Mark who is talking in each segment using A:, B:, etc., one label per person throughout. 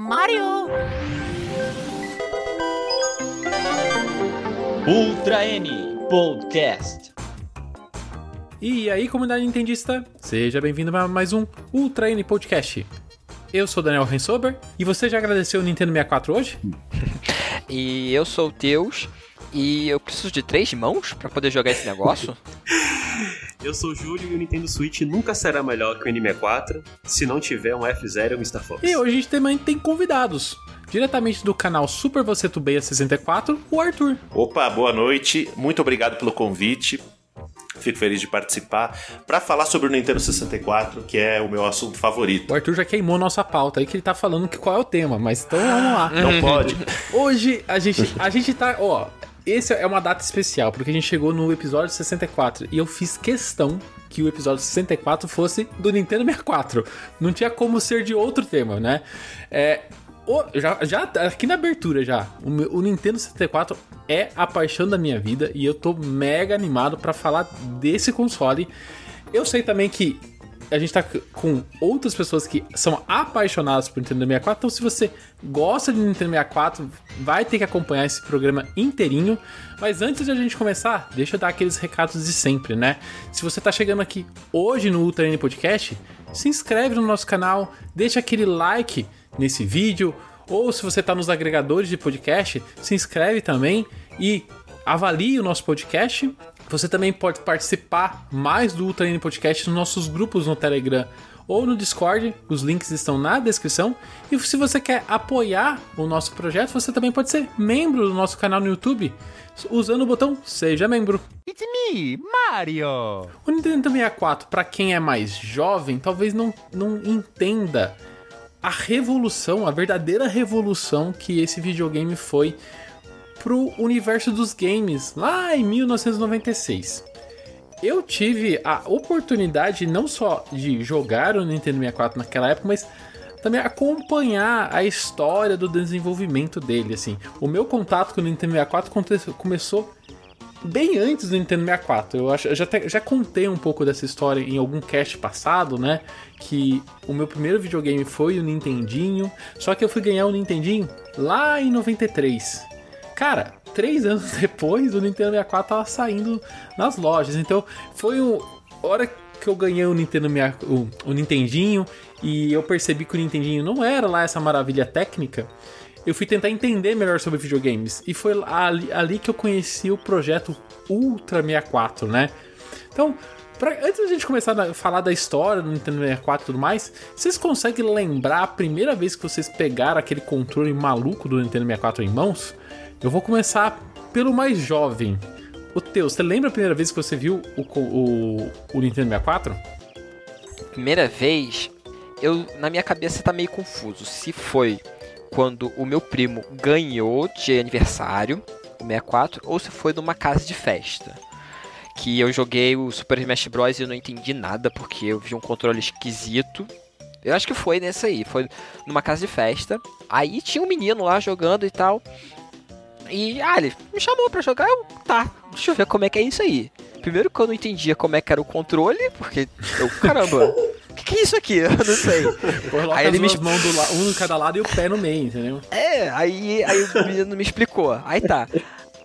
A: Mario!
B: Ultra N Podcast.
C: E aí, comunidade nintendista, seja bem-vindo a mais um Ultra N Podcast. Eu sou Daniel Rensober e você já agradeceu o Nintendo 64 hoje?
D: E eu sou o Teus e eu preciso de três mãos para poder jogar esse negócio?
E: Eu sou o Júlio e o Nintendo Switch nunca será melhor que o N64 se não tiver um F0 ou um Star Fox.
C: E hoje a gente também tem convidados. Diretamente do canal Super Você Tubeia 64, o Arthur.
F: Opa, boa noite. Muito obrigado pelo convite. Fico feliz de participar para falar sobre o Nintendo 64, que é o meu assunto favorito.
C: O Arthur já queimou nossa pauta aí que ele tá falando que qual é o tema, mas então vamos lá.
F: Não pode.
C: Hoje a gente, a gente tá, ó, esse é uma data especial, porque a gente chegou no episódio 64 e eu fiz questão que o episódio 64 fosse do Nintendo 64. Não tinha como ser de outro tema, né? É, o- já, já aqui na abertura já, o, o Nintendo 64 é a paixão da minha vida e eu tô mega animado pra falar desse console. Eu sei também que a gente tá com outras pessoas que são apaixonadas por Nintendo 64, então se você gosta de Nintendo 64, vai ter que acompanhar esse programa inteirinho. Mas antes de a gente começar, deixa eu dar aqueles recados de sempre, né? Se você tá chegando aqui hoje no Ultra N Podcast, se inscreve no nosso canal, deixa aquele like nesse vídeo, ou se você tá nos agregadores de podcast, se inscreve também e avalie o nosso podcast. Você também pode participar mais do Ultra N Podcast nos nossos grupos no Telegram ou no Discord. Os links estão na descrição. E se você quer apoiar o nosso projeto, você também pode ser membro do nosso canal no YouTube usando o botão Seja Membro.
A: It's me, Mario!
C: O Nintendo 64, para quem é mais jovem, talvez não, não entenda a revolução, a verdadeira revolução que esse videogame foi pro universo dos games lá em 1996. Eu tive a oportunidade não só de jogar o Nintendo 64 naquela época, mas também acompanhar a história do desenvolvimento dele, assim. O meu contato com o Nintendo 64 aconte- começou bem antes do Nintendo 64. Eu acho, eu já, até- já contei um pouco dessa história em algum cast passado, né? Que o meu primeiro videogame foi o Nintendinho, só que eu fui ganhar o Nintendinho lá em 93. Cara, três anos depois, o Nintendo 64 tava saindo nas lojas. Então, foi a hora que eu ganhei o Nintendo 64 o, o Nintendinho e eu percebi que o Nintendinho não era lá essa maravilha técnica. Eu fui tentar entender melhor sobre videogames e foi ali, ali que eu conheci o projeto Ultra 64, né? Então, pra- antes da gente começar a falar da história do Nintendo 64 e tudo mais, vocês conseguem lembrar a primeira vez que vocês pegaram aquele controle maluco do Nintendo 64 em mãos? Eu vou começar pelo mais jovem. O teu, você lembra a primeira vez que você viu o, o, o Nintendo 64?
D: Primeira vez, eu na minha cabeça tá meio confuso. Se foi quando o meu primo ganhou de aniversário o 64 ou se foi numa casa de festa. Que eu joguei o Super Smash Bros e eu não entendi nada porque eu vi um controle esquisito. Eu acho que foi nessa aí, foi numa casa de festa. Aí tinha um menino lá jogando e tal. E ah, ele me chamou pra jogar, eu, tá, deixa eu ver como é que é isso aí. Primeiro que eu não entendia como é que era o controle, porque eu, caramba, o que, que é isso aqui? Eu não sei.
C: Coloca
D: Aí ele me
C: mãos do la- um em cada lado e o pé no meio, entendeu?
D: É, aí, aí o menino me explicou. Aí tá.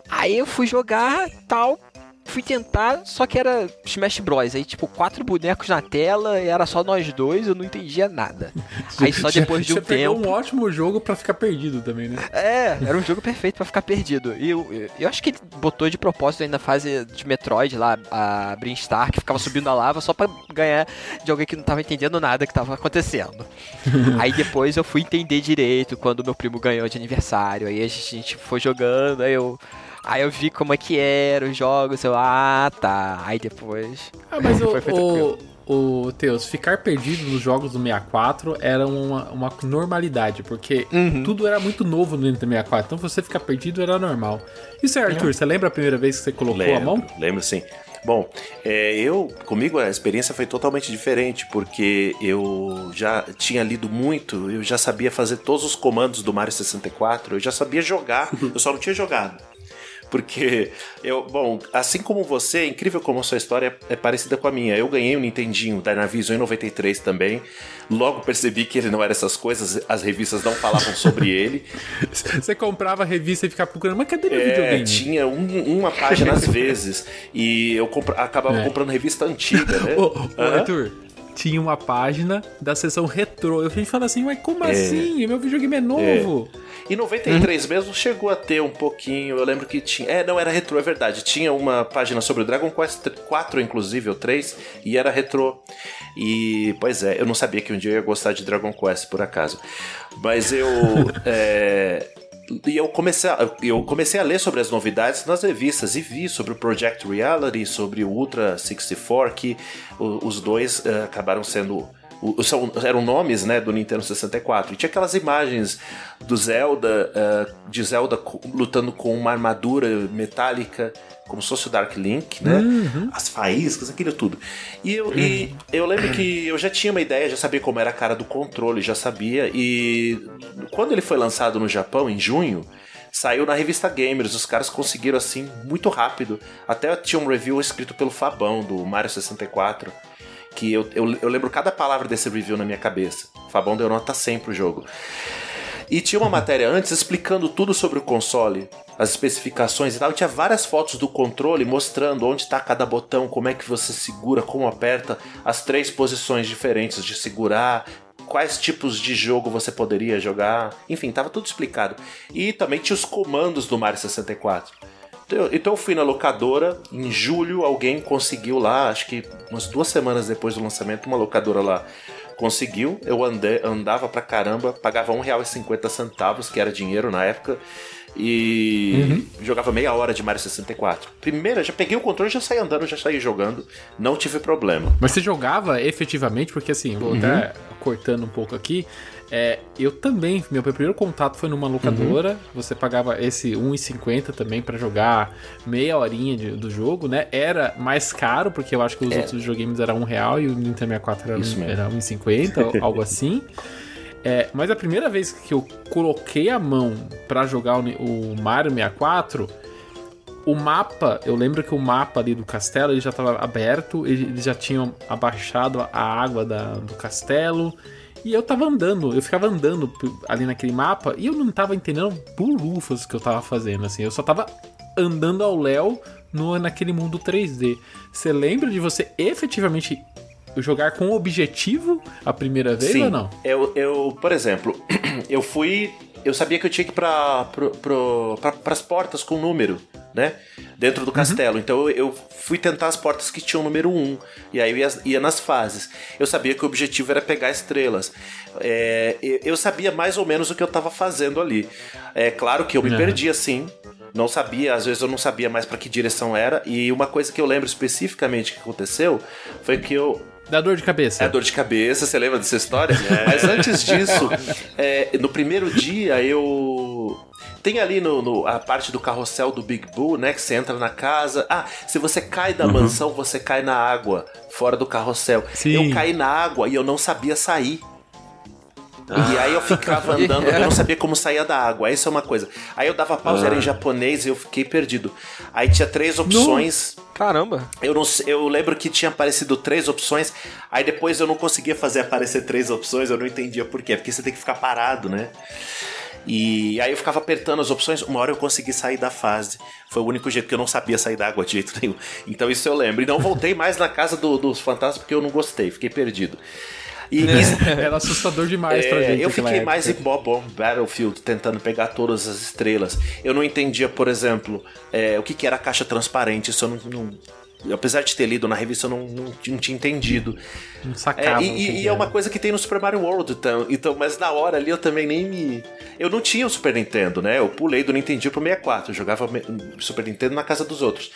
D: Aí eu fui jogar, tal, fui tentar, só que era Smash Bros. Aí, tipo, quatro bonecos na tela, e era só nós dois, eu não entendia nada. Aí só depois de um
C: Você pegou
D: tempo.
C: um ótimo jogo pra ficar perdido também, né?
D: É, era um jogo perfeito pra ficar perdido. E eu, eu, eu acho que ele botou de propósito aí na fase de Metroid lá, a Brinstar, que ficava subindo a lava só pra ganhar de alguém que não tava entendendo nada que tava acontecendo. aí depois eu fui entender direito quando meu primo ganhou de aniversário. Aí a gente foi jogando, aí eu. Aí eu vi como é que eram os jogos, eu, ah, tá. Aí depois.
C: Ah, mas o,
D: Foi- foi tranquilo.
C: o, o Teus, ficar perdido nos jogos do 64 era uma, uma normalidade, porque
D: Uhum.
C: tudo era muito novo no Nintendo 64, então você ficar perdido era normal. E você, Arthur, você lembra a primeira vez que você colocou a
F: Lembro,
C: mão?
F: lembro sim. Bom, é, eu, comigo a experiência foi totalmente diferente, porque eu já tinha lido muito, eu já sabia fazer todos os comandos do Mario 64, eu já sabia jogar, eu só não tinha jogado. Porque eu, bom, assim como você, é incrível como a sua história é parecida com a minha. Eu ganhei um Nintendinho da Navision em 93 também. Logo percebi que ele não era essas coisas, as revistas não falavam sobre ele.
C: Você comprava a revista e ficava procurando, mas cadê meu
F: É,
C: videogame?
F: tinha um- uma página às vezes. E eu compra- acabava
C: É.
F: comprando revista antiga, né?
C: Ô, ô,
F: Aham.
C: Arthur, tinha uma página da seção retrô. Eu gente fala assim, mas como assim? Meu videogame é novo.
F: Em 93 mesmo chegou a ter um pouquinho. Eu lembro que tinha. É, não era retrô, é verdade. Tinha uma página sobre o Dragon Quest 4, inclusive, ou 3, e era retrô. E, pois é, eu não sabia que um dia eu ia gostar de Dragon Quest, por acaso. Mas eu. é, E eu comecei, a, eu comecei a ler sobre as novidades nas revistas e vi sobre o Project Reality, sobre o Ultra 64, que os dois eh, acabaram sendo o- são- eram nomes né, do Nintendo 64. E tinha aquelas imagens do Zelda, eh, de Zelda lutando com uma armadura metálica, como se fosse o Dark Link, né? As faíscas, aquilo tudo. E eu, e eu lembro que eu já tinha uma ideia, já sabia como era a cara do controle, já sabia. E quando ele foi lançado no Japão, em junho, Saiu na revista Gamers, os caras conseguiram assim muito rápido. Até tinha um review escrito pelo Fabão do Mario 64 que eu, eu, eu lembro cada palavra desse review na minha cabeça. O Fabão deu nota 100 pro jogo. E tinha uma matéria antes explicando tudo sobre o console, as especificações e tal. E tinha várias fotos do controle mostrando onde está cada botão, como é que você segura, como aperta, as três posições diferentes de segurar, quais tipos de jogo você poderia jogar. Enfim, tava tudo explicado. E também tinha os comandos do Mario 64. Então, eu fui na locadora, em julho alguém conseguiu lá, acho que umas duas semanas depois do lançamento, uma locadora lá conseguiu. Eu andei, andava pra caramba, pagava R$1,50, que era dinheiro na época, e jogava meia hora de Mario 64. Primeira, já peguei o controle, já saí andando, já saí jogando, não tive problema.
C: Mas você jogava efetivamente, porque assim, vou até cortando um pouco aqui. É, eu também, meu primeiro contato foi numa locadora. Você pagava esse 1,50 também pra jogar meia horinha de- do jogo, né? Era mais caro, porque eu acho que os outros videogames eram um real e o Nintendo 64 era,
F: Isso
C: era 1,50, ou algo assim. É, mas a primeira vez que eu coloquei a mão pra jogar o, o Mario 64, o mapa, eu lembro que o mapa ali do castelo ele já estava aberto, ele- eles já tinham abaixado a água da- do castelo. E eu tava andando, eu ficava andando ali naquele mapa e eu não tava entendendo bulufas que eu tava fazendo, assim. Eu só tava andando ao léu no, naquele mundo 3D. Você lembra de você efetivamente jogar com objetivo a primeira vez ou não?
F: Eu, eu, por exemplo, eu fui. Eu sabia que eu tinha que ir pra, pro, pro, pra, pras portas com número, né? Dentro do castelo. Então eu, fui tentar as portas que tinham número 1. E aí eu ia, ia nas fases. Eu sabia que o objetivo era pegar estrelas. É, eu- sabia mais ou menos o que eu tava fazendo ali. É claro que eu me
C: Uhum.
F: perdi assim. Não sabia, às vezes eu não sabia mais pra que direção era. E uma coisa que eu lembro especificamente que aconteceu foi que eu,
C: Dá dor de cabeça.
F: é dor de cabeça, você lembra dessa história? Mas antes disso, é, no primeiro dia eu. Tem ali no, no- a parte do carrossel do Big Bull, né? Que você entra na casa. Ah, se você cai da mansão, você cai na água, fora do carrossel.
C: Sim.
F: Eu caí na água e eu não sabia sair. E aí eu ficava andando, eu não sabia como saía da água. Essa é uma coisa. Aí eu dava pausa, era em japonês e eu fiquei perdido. Aí tinha três opções.
D: Caramba.
F: Eu, não, eu lembro que tinha aparecido três opções, aí depois eu não conseguia fazer aparecer três opções, eu não entendia por quê, porque você tem que ficar parado, né? E aí eu ficava apertando as opções, uma hora eu consegui sair da fase. Foi o único jeito que eu não sabia sair da água de jeito nenhum. Então isso eu lembro. E não voltei mais na casa do- dos fantasmas porque eu não gostei, fiquei perdido. E isso,
C: Era assustador demais pra
F: é,
C: gente.
F: eu fiquei
C: época.
F: mais em Bob on Battlefield tentando pegar todas as estrelas. Eu não entendia, por exemplo, é, o que, que era a caixa transparente. Isso eu não. não- apesar de ter lido na revista, eu não, não, não tinha entendido.
C: Não
F: É,
C: sacava.
F: e
C: que
F: e- e é uma coisa que tem no Super Mario World, então, então, mas na hora ali eu também nem me. Eu não tinha o Super Nintendo, né? Eu pulei do Nintendo pro 64, eu jogava Super Nintendo na casa dos outros.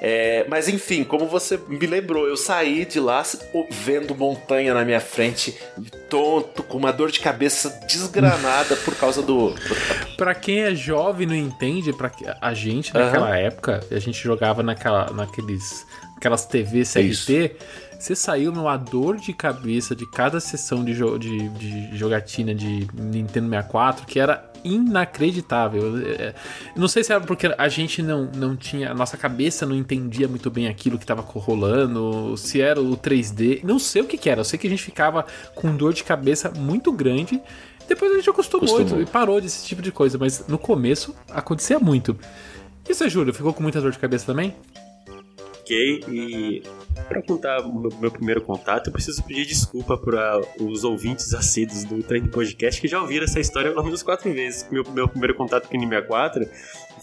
F: É, mas enfim, como você me lembrou, eu saí de lá vendo montanha na minha frente, tonto, com uma dor de cabeça desgranada por causa do.
C: Pra quem é jovem e não entende, que- a gente naquela época, a gente jogava naquela, naqueles aquelas TV CRT, você saiu numa dor de cabeça de cada sessão de, jo de, de jogatina de Nintendo 64 que era inacreditável. É, Não sei se era porque a gente não, não tinha. A nossa cabeça não entendia muito bem aquilo que estava rolando, se era o 3D. Não sei o que, que era. Eu sei que a gente ficava com dor de cabeça muito grande. Depois a gente acostumou,
F: Acostumou.
C: e parou desse tipo de coisa, mas no começo acontecia muito. E você, Júlio, ficou com muita dor de cabeça também?
E: Ok, e para contar o meu, meu primeiro contato, eu preciso pedir desculpa para os ouvintes assíduos do Trend Podcast que já ouviram essa história pelo menos quatro vezes. Meu, meu primeiro contato com o N64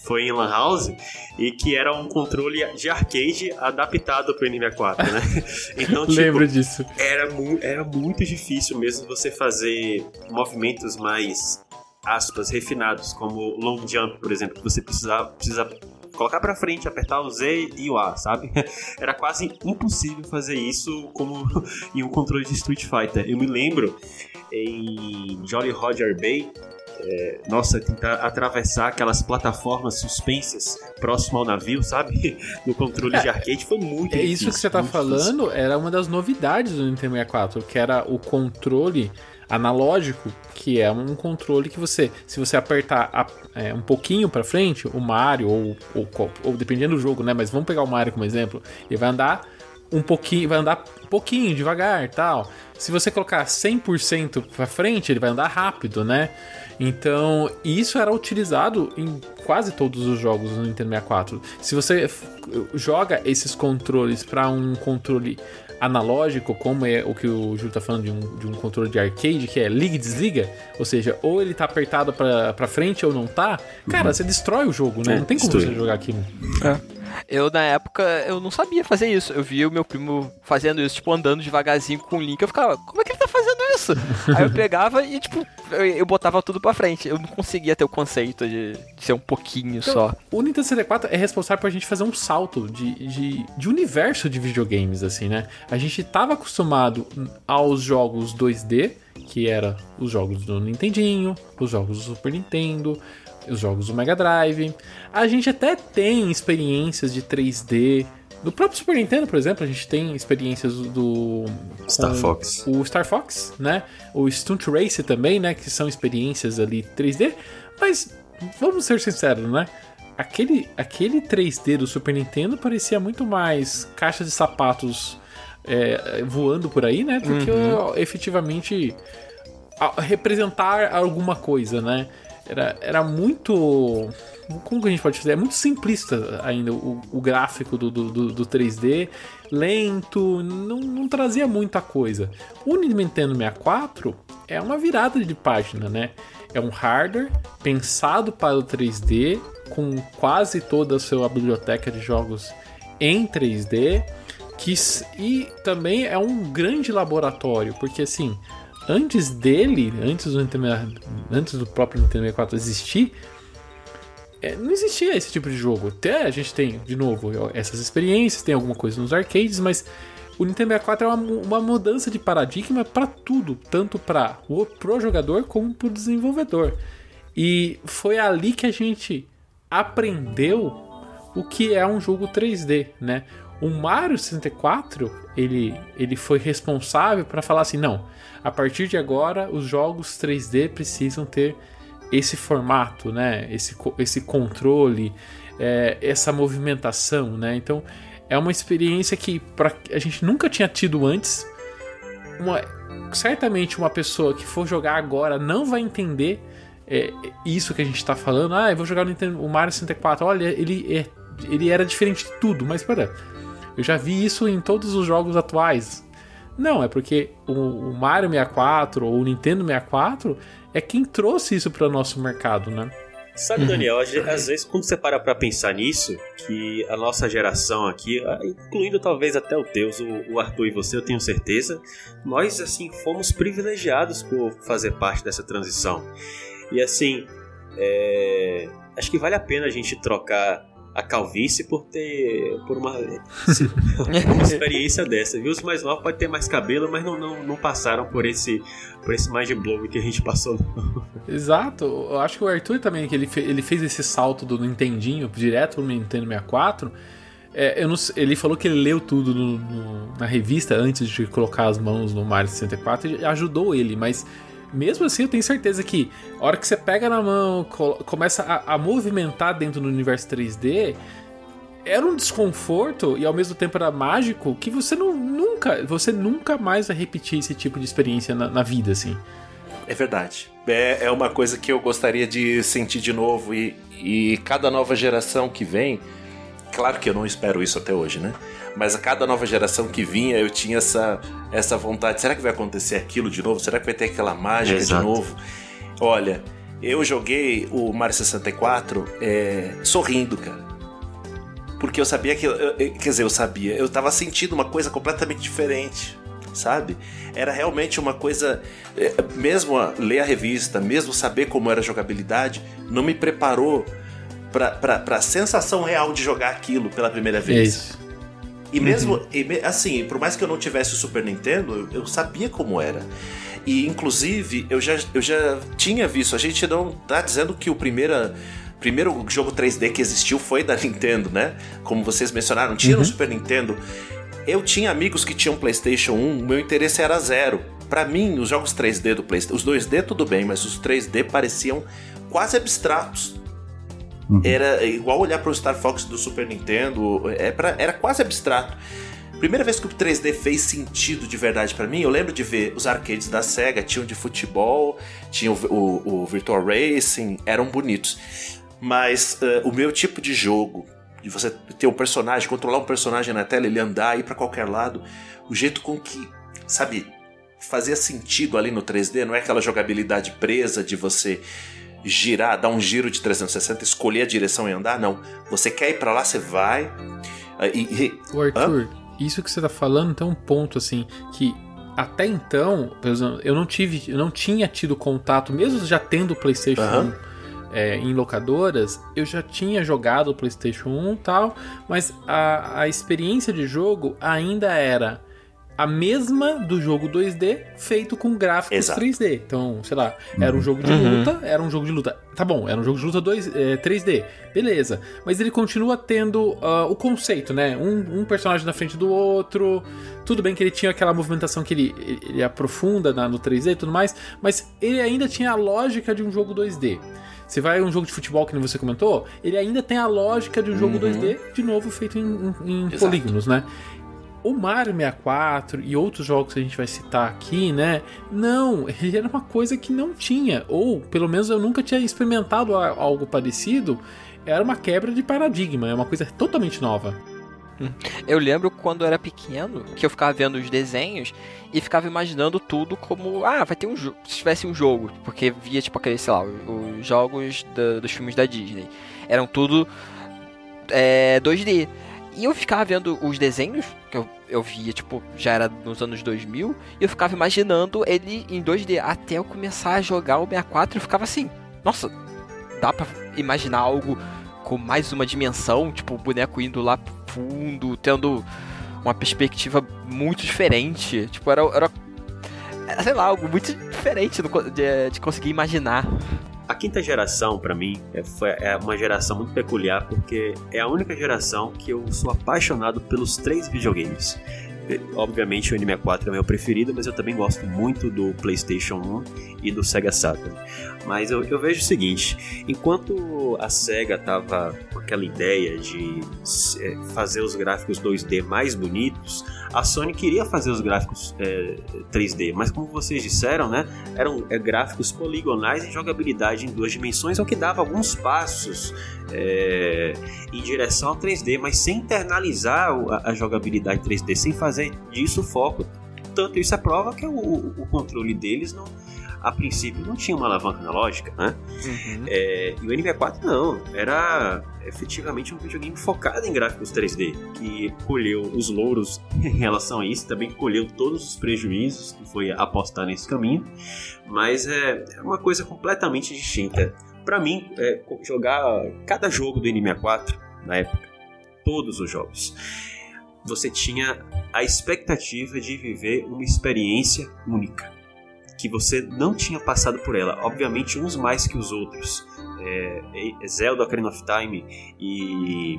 E: foi em Lan House e que era um controle de arcade adaptado para o N64, né? Então, tipo,
C: Lembro disso.
E: era, mu era muito difícil mesmo você fazer movimentos mais, aspas, refinados, como long jump, por exemplo, que você precisa, precisa colocar pra frente, apertar o Z e o A, sabe? Era quase impossível fazer isso como em um controle de Street Fighter. Eu me lembro em Jolly Roger Bay, é, nossa, tentar atravessar aquelas plataformas suspensas próximo ao navio, sabe? No controle de arcade foi muito
C: É
E: difícil.
C: isso que você tá
E: muito difícil.
C: falando, era uma das novidades do Nintendo 64, que era o controle analógico, que é um controle que você, se você apertar a- é, um pouquinho pra frente, o Mario ou, ou, ou dependendo do jogo, né? Mas vamos pegar o Mario como exemplo, ele vai andar um pouquinho, vai andar um pouquinho devagar, tal. Se você colocar 100% pra frente, ele vai andar rápido, né? Então, isso era utilizado em quase todos os jogos do Nintendo 64. Se você joga esses controles para um controle analógico, como é o que o Júlio tá falando de um, de um controle de arcade, que é liga e desliga, ou seja, ou ele tá apertado pra, pra frente ou não tá, cara, você destrói o jogo, né?
E: É,
C: não tem como
E: destrói.
C: você jogar aquilo.
D: Eu, na época, eu não sabia fazer isso. Eu via o meu primo fazendo isso, tipo, andando devagarzinho com o Link. Eu ficava, como é que ele tá fazendo isso? Aí eu pegava e, tipo, eu, eu botava tudo pra frente. Eu não conseguia ter o conceito de, de ser um pouquinho só.
C: O Nintendo 64 é responsável por a gente fazer um salto de, de, de universo de videogames, assim, né? A gente tava acostumado aos jogos 2D, que era os jogos do Nintendinho, os jogos do Super Nintendo, os jogos do Mega Drive. A gente até tem experiências de 3D. No próprio Super Nintendo, por exemplo, a gente tem experiências do.
E: Star Fox.
C: O Star Fox, né? O Stunt Race também, né? Que são experiências ali 3D. Mas vamos ser sinceros, né? Aquele, aquele 3D do Super Nintendo parecia muito mais caixa de sapatos é, voando por aí, né? Do que ó, efetivamente representar alguma coisa, né? Era, era muito. Como que a gente pode dizer? É muito simplista ainda o, o gráfico do, do, do- do 3D, lento, não, não trazia muita coisa. O Nintendo 64 é uma virada de página, né? É um hardware pensado para o 3D, com quase toda a sua biblioteca de jogos em 3D, que, e também é um grande laboratório, porque assim, antes dele, antes do, Nintendo, antes do próprio Nintendo 64 existir, é, não existia esse tipo de jogo. Até a gente tem, de novo, essas experiências, tem alguma coisa nos arcades, mas o Nintendo 64 é uma, uma mudança de paradigma para tudo, tanto para o pro jogador como para o desenvolvedor. E foi ali que a gente aprendeu o que é um jogo 3D, né? O Mario 64, ele, ele foi responsável para falar assim, não, a partir de agora os jogos 3D precisam ter esse formato, né? Esse, esse controle, é, essa movimentação, né? Então é uma experiência que pra, a gente nunca tinha tido antes. Uma, certamente uma pessoa que for jogar agora não vai entender é, isso que a gente tá falando. Ah, eu vou jogar o, Nintendo, o Mario 64. Olha, ele, é, ele era diferente de tudo, mas pera, eu já vi isso em todos os jogos atuais. Não, é porque o, o Mario 64 ou o Nintendo 64 é quem trouxe isso para o nosso mercado, né?
E: Sabe, Daniel, às às vezes quando você para pra pensar nisso, que a nossa geração aqui, ah, incluindo talvez até o Deus, o o Arthur e você, eu tenho certeza, nós, assim, fomos privilegiados por fazer parte dessa transição. E, assim, é, acho que vale a pena a gente trocar a calvície por ter por uma, uma experiência dessa, viu? Os mais novos podem ter mais cabelo, mas não, não, não passaram por esse por esse mind blow que a gente passou. não.
C: Exato, eu acho que o Arthur também, que ele, fe- ele fez esse salto do Nintendinho direto pro Nintendo 64, é, eu não, ele falou que ele leu tudo no, no, na revista antes de colocar as mãos no Mario 64 e ajudou ele, mas mesmo assim eu tenho certeza que a hora que você pega na mão, começa a, a movimentar dentro do universo 3D, era um desconforto e ao mesmo tempo era mágico que você não, nunca, você nunca mais vai repetir esse tipo de experiência na, na vida, assim.
F: É verdade. É, é uma coisa que eu gostaria de sentir de novo e, e cada nova geração que vem, claro que eu não espero isso até hoje, né? Mas a cada nova geração que vinha, eu tinha essa, essa vontade. Será que vai acontecer aquilo de novo? Será que vai ter aquela mágica Exato. de novo? Olha, eu joguei o Mario 64 é, sorrindo, cara. Porque eu sabia que. Eu, quer dizer, eu sabia. Eu tava sentindo uma coisa completamente diferente sabe? Era realmente uma coisa. É, mesmo a, ler a revista, mesmo saber como era a jogabilidade, não me preparou para a sensação real de jogar aquilo pela primeira vez. É e mesmo, uhum. e, assim, por mais que eu não tivesse o Super Nintendo, eu, sabia como era. E inclusive, eu já, eu já tinha visto, a gente não tá dizendo que o primeiro primeiro jogo 3D que existiu foi da Nintendo, né? Como vocês mencionaram, tinha uhum. no Super Nintendo. Eu tinha amigos que tinham PlayStation 1, o meu interesse era zero. Para mim, os jogos 3D do PlayStation, os 2D tudo bem, mas os 3D pareciam quase abstratos. Uhum. Era igual olhar para o Star Fox do Super Nintendo, é pra, era quase abstrato. Primeira vez que o 3D fez sentido de verdade para mim, eu lembro de ver os arcades da Sega, tinham de futebol, tinha o, o, o Virtual Racing, eram bonitos. Mas uh, o meu tipo de jogo, de você ter um personagem, controlar um personagem na tela, ele andar, ir para qualquer lado, o jeito com que, sabe, fazia sentido ali no 3D, não é aquela jogabilidade presa de você girar, dar um giro de 360, escolher a direção e andar, não. Você quer ir para lá, você vai. Ah, e, e...
C: O Arthur, Hã? isso que você tá falando tem um ponto assim que até então, eu não tive, eu não tinha tido contato, mesmo já tendo PlayStation uhum. 1 é, em locadoras, eu já tinha jogado o PlayStation 1 e tal, mas a, a experiência de jogo ainda era a mesma do jogo 2D feito com gráficos Exato. 3D. Então, sei lá, era um jogo de uhum. luta, era um jogo de luta. Tá bom, era um jogo de luta 2, é, 3D, beleza. Mas ele continua tendo uh, o conceito, né? Um, um, personagem na frente do outro. Tudo bem que ele tinha aquela movimentação que ele, ele aprofunda na, no 3D e tudo mais, mas ele ainda tinha a lógica de um jogo 2D. Você vai a um jogo de futebol, que você comentou, ele ainda tem a lógica de um jogo uhum. 2D, de novo feito em, em, em polígonos, né? O Mario 64 e outros jogos que a gente vai citar aqui, né? Não, ele era uma coisa que não tinha, ou pelo menos eu nunca tinha experimentado algo parecido. Era uma quebra de paradigma, é uma coisa totalmente nova.
D: Eu lembro quando eu era pequeno que eu ficava vendo os desenhos e ficava imaginando tudo como, ah, vai ter um jogo, se tivesse um jogo, porque via tipo aqueles, sei lá, os jogos da, dos filmes da Disney. Eram tudo é, 2D. E eu ficava vendo os desenhos, eu, via, tipo, já era nos anos 2000, e eu ficava imaginando ele em 2D. Até eu começar a jogar o 64, eu ficava assim, nossa, dá pra imaginar algo com mais uma dimensão, tipo, o boneco indo lá pro fundo, tendo uma perspectiva muito diferente. Tipo, era, era sei lá, algo muito diferente de, de conseguir imaginar.
E: A quinta geração, para mim, é, é uma geração muito peculiar porque é a única geração que eu sou apaixonado pelos três videogames. Obviamente o N64 é meu preferido, mas eu também gosto muito do PlayStation 1 e do Sega Saturn. Mas eu, eu vejo o seguinte: enquanto a Sega tava com aquela ideia de é, fazer os gráficos 2D mais bonitos, a Sony queria fazer os gráficos é, 3D, mas como vocês disseram, né, eram é, gráficos poligonais e jogabilidade em duas dimensões, o que dava alguns passos é, em direção ao 3D, mas sem internalizar a, a jogabilidade 3D, sem fazer disso foco. Tanto isso é prova que o, o controle deles não a princípio não tinha uma alavanca analógica, né? Uhum. É, e o NV4 não, era efetivamente um videogame focado em gráficos 3D, que colheu os louros em relação a isso, também colheu todos os prejuízos que foi apostar nesse caminho, mas é, é uma coisa completamente distinta. Para mim, é, jogar cada jogo do N64 na época, todos os jogos, você tinha a expectativa de viver uma experiência única que você não tinha passado por ela. Obviamente, uns mais que os outros. É, é Zelda Ocarina of Time e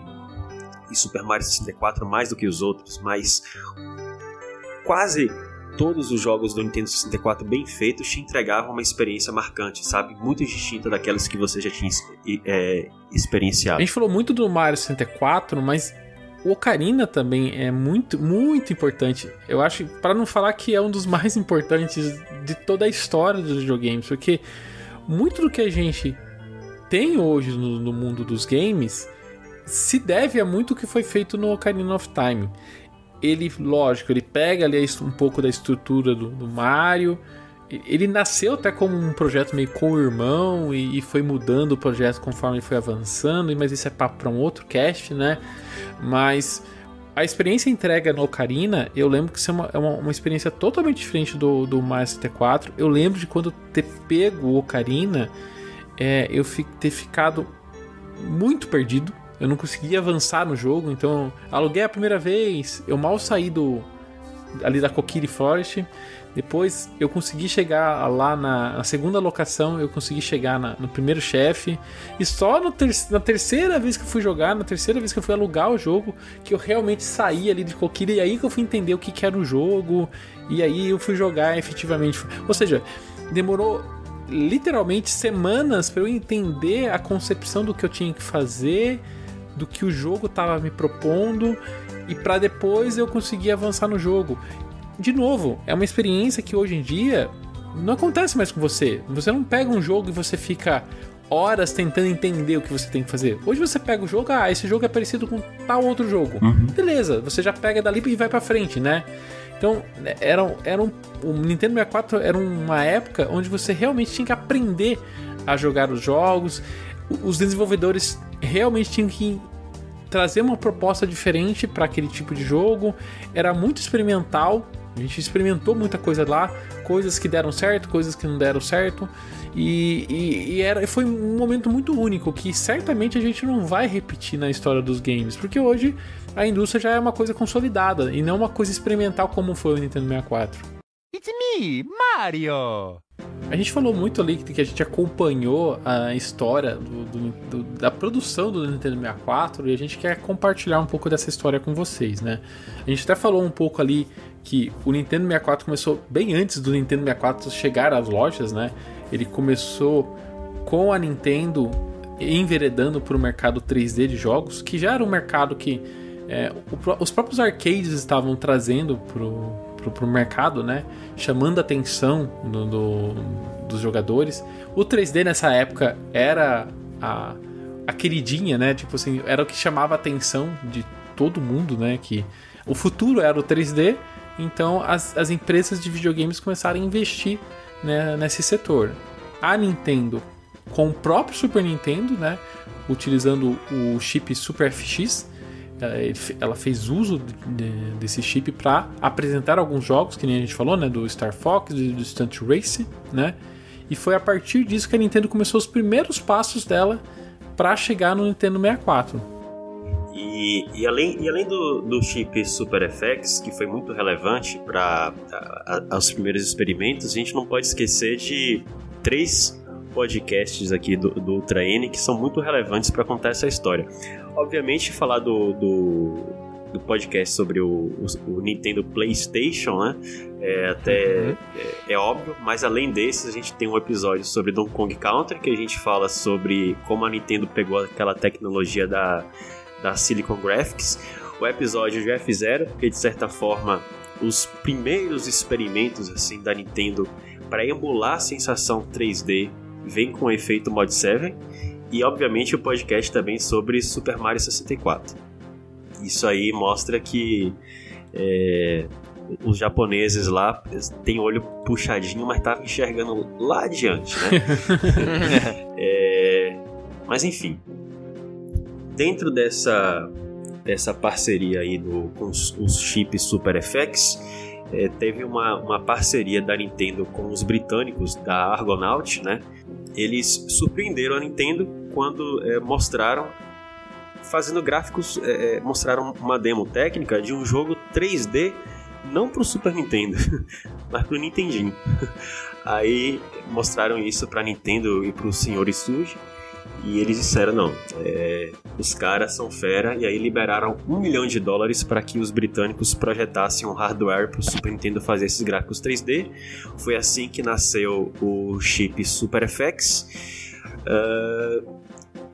E: e Super Mario 64 mais do que os outros, mas quase todos os jogos do Nintendo 64 bem feitos te entregavam uma experiência marcante, sabe? Muito distinta daquelas que você já tinha é, experienciado.
C: A gente falou muito do Mario 64, mas o Ocarina também é muito, muito importante. Eu acho, para não falar que é um dos mais importantes de toda a história dos videogames, porque muito do que a gente tem hoje no, no mundo dos games se deve a muito que foi feito no Ocarina of Time ele, lógico, ele pega ali um pouco da estrutura do, do Mario. Ele nasceu até como um projeto meio com o irmão e, e, foi mudando o projeto conforme foi avançando, mas isso é papo para um outro cast, né? Mas a experiência entrega no Ocarina, eu lembro que isso é uma, é uma, uma experiência totalmente diferente do, do Mario 64. Eu lembro de quando ter pego o Ocarina, é, eu fi, ter ficado muito perdido eu não conseguia avançar no jogo, então aluguei a primeira vez, eu mal saí do ali da Kokiri Forest. Depois eu consegui chegar lá na, na segunda locação, eu consegui chegar na, no primeiro chefe. E só ter, na terceira vez que eu fui jogar, na terceira vez que eu fui alugar o jogo, que eu realmente saí ali de Kokiri. E aí que eu fui entender o que, que era o jogo. E aí eu fui jogar efetivamente. Ou seja, demorou literalmente semanas para eu entender a concepção do que eu tinha que fazer do que o jogo estava me propondo e para depois eu conseguir avançar no jogo. De novo, é uma experiência que hoje em dia não acontece mais com você. Você não pega um jogo e você fica horas tentando entender o que você tem que fazer. Hoje você pega o jogo, ah, esse jogo é parecido com tal outro jogo. Uhum. Beleza, você já pega dali e vai para frente, né? Então, era, era um, o Nintendo 64 era uma época onde você realmente tinha que aprender a jogar os jogos. Os desenvolvedores realmente tinham que trazer uma proposta diferente para aquele tipo de jogo. Era muito experimental. A gente experimentou muita coisa lá, coisas que deram certo, coisas que não deram certo. E, e, e, era, foi um momento muito único que certamente a gente não vai repetir na história dos games, porque hoje a indústria já é uma coisa consolidada e não uma coisa experimental como foi o Nintendo 64.
A: It's me, Mario!
C: A gente falou muito ali que a gente acompanhou a história do, do, do, da produção do Nintendo 64 e a gente quer compartilhar um pouco dessa história com vocês, né? A gente até falou um pouco ali que o Nintendo 64 começou bem antes do Nintendo 64 chegar às lojas, né? Ele começou com a Nintendo enveredando para o mercado 3D de jogos, que já era um mercado que é, o, os próprios arcades estavam trazendo pro, pro mercado, né? Chamando a atenção do, do, dos jogadores. O 3D nessa época era a, a queridinha, né? Tipo assim, era o que chamava a atenção de todo mundo, né? Que o futuro era o 3D, então as, as empresas de videogames começaram a investir né, nesse setor. A Nintendo, com o próprio Super Nintendo, né? Utilizando o chip Super FX, ela fez uso desse chip para apresentar alguns jogos, que nem a gente falou, né, do Star Fox, do Stunt Race, né? E foi a partir disso que a Nintendo começou os primeiros passos dela para chegar no Nintendo 64.
E: E, e, além, e além do, do chip Super FX, que foi muito relevante para os primeiros experimentos, a gente não pode esquecer de três podcasts aqui do, do Ultra N que são muito relevantes para contar essa história. Obviamente, falar do, do, do podcast sobre o, o, o, Nintendo PlayStation, né? É até uhum. é, é, óbvio, mas além desses, a gente tem um episódio sobre Donkey Kong Country que a gente fala sobre como a Nintendo pegou aquela tecnologia da, da Silicon Graphics. O episódio de F0, que de certa forma os primeiros experimentos assim da Nintendo para emular a sensação 3D vem com o efeito Mod 7 e obviamente o podcast também sobre Super Mario 64. Isso aí mostra que é, os japoneses lá têm olho puxadinho, mas estavam enxergando lá adiante, né? é, mas enfim, dentro dessa dessa parceria aí do, com os, os chips Super FX, é, teve uma, uma parceria da Nintendo com os britânicos da Argonaut, né? eles surpreenderam a Nintendo quando é, mostraram fazendo gráficos é, é mostraram uma demo técnica de um jogo 3D não para o Super Nintendo mas para o Nintendinho aí mostraram isso para Nintendo e para o Sr. Suji E eles disseram: não, é, os caras são fera, e aí liberaram um milhão de dólares para que os britânicos projetassem um hardware para o Super Nintendo fazer esses gráficos 3D. Foi assim que nasceu o chip Super FX. Uh,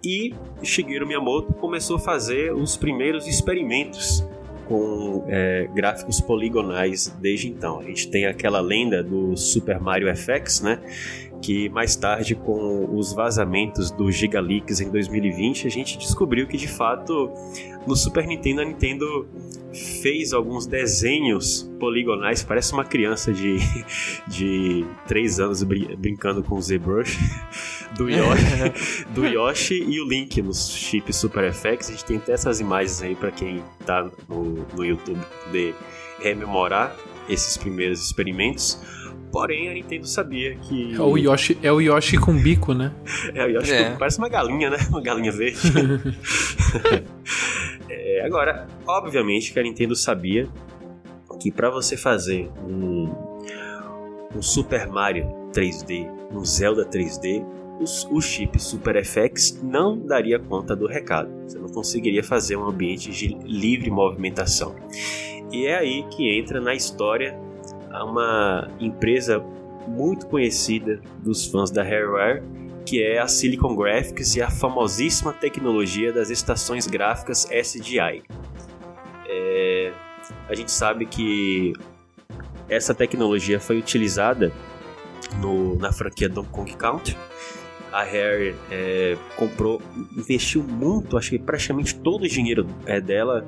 E: e Shigeru Miyamoto começou a fazer os primeiros experimentos com é, gráficos poligonais desde então. A gente tem aquela lenda do Super Mario FX, né? Que mais tarde, com os vazamentos do Gigaleaks em 2020, a gente descobriu que de fato no Super Nintendo a Nintendo fez alguns desenhos poligonais, parece uma criança de, de 3 anos brin brincando com o ZBrush do Yoshi, do Yoshi e o Link nos chips Super FX. A gente tem até essas imagens aí para quem tá no, no YouTube poder rememorar esses primeiros experimentos. Porém, a Nintendo sabia que.
C: É o Yoshi, é o Yoshi com bico, né?
E: é o Yoshi é. com, parece uma galinha, né? Uma galinha verde. é, agora, obviamente que a Nintendo sabia que para você fazer um, um Super Mario 3D, um Zelda 3D, os, o chip Super FX não daria conta do recado. Você não conseguiria fazer um ambiente de livre movimentação. E é aí que entra na história a uma empresa muito conhecida dos fãs da Hareware, que é a Silicon Graphics e a famosíssima tecnologia das estações gráficas SDI. É, a gente sabe que essa tecnologia foi utilizada no, na franquia Donkey Kong Country. A Rare é, comprou, investiu muito, acho que praticamente todo o dinheiro é, dela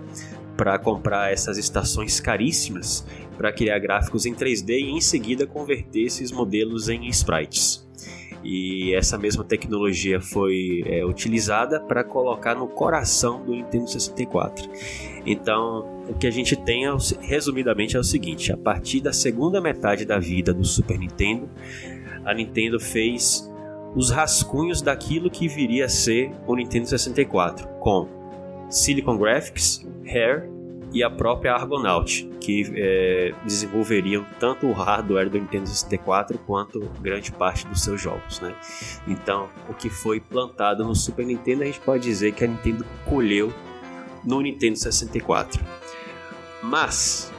E: para comprar essas estações caríssimas para criar gráficos em 3D e em seguida converter esses modelos em sprites. E essa mesma tecnologia foi é, utilizada para colocar no coração do Nintendo 64. Então, o que a gente tem, é, resumidamente, é o seguinte: a partir da segunda metade da vida do Super Nintendo, a Nintendo fez os rascunhos daquilo que viria a ser o Nintendo 64, com Silicon Graphics, Hair e a própria Argonaut, que é, desenvolveriam tanto o hardware do Nintendo 64 quanto grande parte dos seus jogos. Né? Então, o que foi plantado no Super Nintendo, a gente pode dizer que a Nintendo colheu no Nintendo 64. Mas,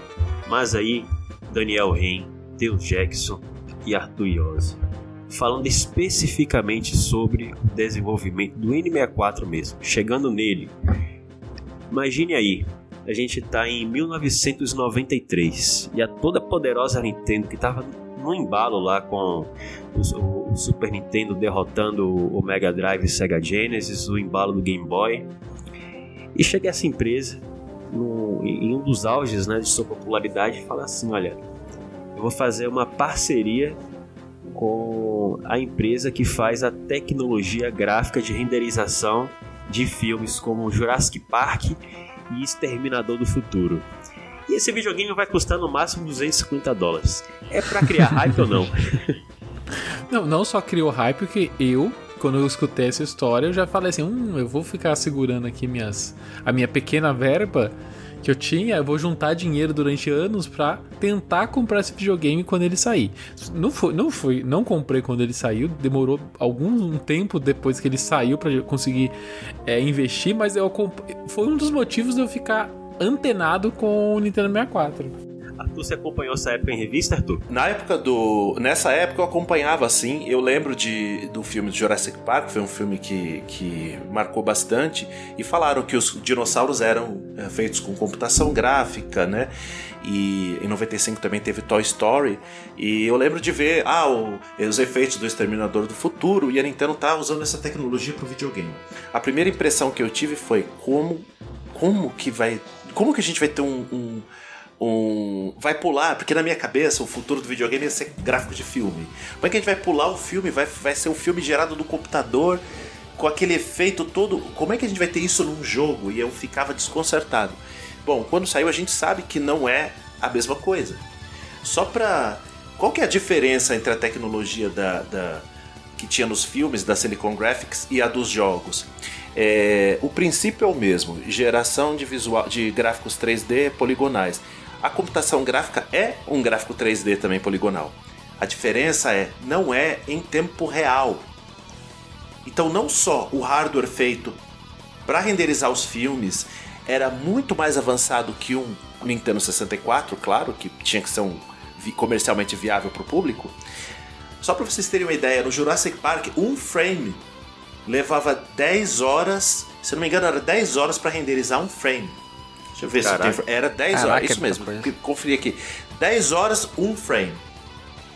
E: mas aí, Daniel Ren, Deus Jackson e Arthur Iose falando especificamente sobre o desenvolvimento do N64 mesmo, chegando nele. Imagine aí, a gente está em 1993 e a toda poderosa Nintendo que estava no embalo lá com o, o, Super Nintendo derrotando o Mega Drive Sega Genesis, o embalo do Game Boy. E chega essa empresa no, em um dos auges né, de sua popularidade e fala assim: Olha, eu vou fazer uma parceria com a empresa que faz a tecnologia gráfica de renderização de filmes como Jurassic Park e Exterminador do Futuro. E esse videogame vai custar no máximo 250 dólares. É para criar hype ou não?
C: Não, não só criou hype, porque eu, quando eu escutei essa história, eu já falei assim: hum, eu vou ficar segurando aqui minhas, a minha pequena verba que eu tinha, eu vou juntar dinheiro durante anos para tentar comprar esse videogame quando ele sair. Não foi, não foi, não comprei quando ele saiu, demorou algum tempo depois que ele saiu para conseguir é, investir, mas eu foi um dos motivos de eu ficar antenado com o Nintendo 64.
E: Arthur, você acompanhou essa época em revista, Arthur?
F: Na época do. Nessa época eu acompanhava assim. Eu lembro de, do filme de Jurassic Park, foi um filme que, que marcou bastante. E falaram que os dinossauros eram é, feitos com computação gráfica, né? E em 95 também teve Toy Story. E eu lembro de ver ah, o, os efeitos do Exterminador do Futuro. E a Nintendo tá usando essa tecnologia pro videogame. A primeira impressão que eu tive foi como. Como que vai. Como que a gente vai ter um, um um. Vai pular, porque na minha cabeça o futuro do videogame ia ser gráfico de filme. Como é que a gente vai pular o filme? Vai, vai ser um filme gerado no computador, com aquele efeito todo. Como é que a gente vai ter isso num jogo? E eu ficava desconcertado. Bom, quando saiu a gente sabe que não é a mesma coisa. Só pra. Qual que é a diferença entre a tecnologia da, da que tinha nos filmes da Silicon Graphics e a dos jogos? É, o princípio é o mesmo, geração de, visual, de gráficos 3D poligonais. A computação gráfica é um gráfico 3D também poligonal. A diferença é, não é em tempo real. Então, não só o hardware feito para renderizar os filmes era muito mais avançado que um Nintendo 64, claro, que tinha que ser um comercialmente viável para o público. Só para vocês terem uma ideia, no Jurassic Park, um frame levava 10 horas, se não me engano, era 10 horas para renderizar um frame. Deixa eu ver
E: Caraca.
F: se tem. Era 10
D: Caraca,
F: horas,
D: é
F: isso mesmo. que- Conferi aqui. 10 horas, um frame.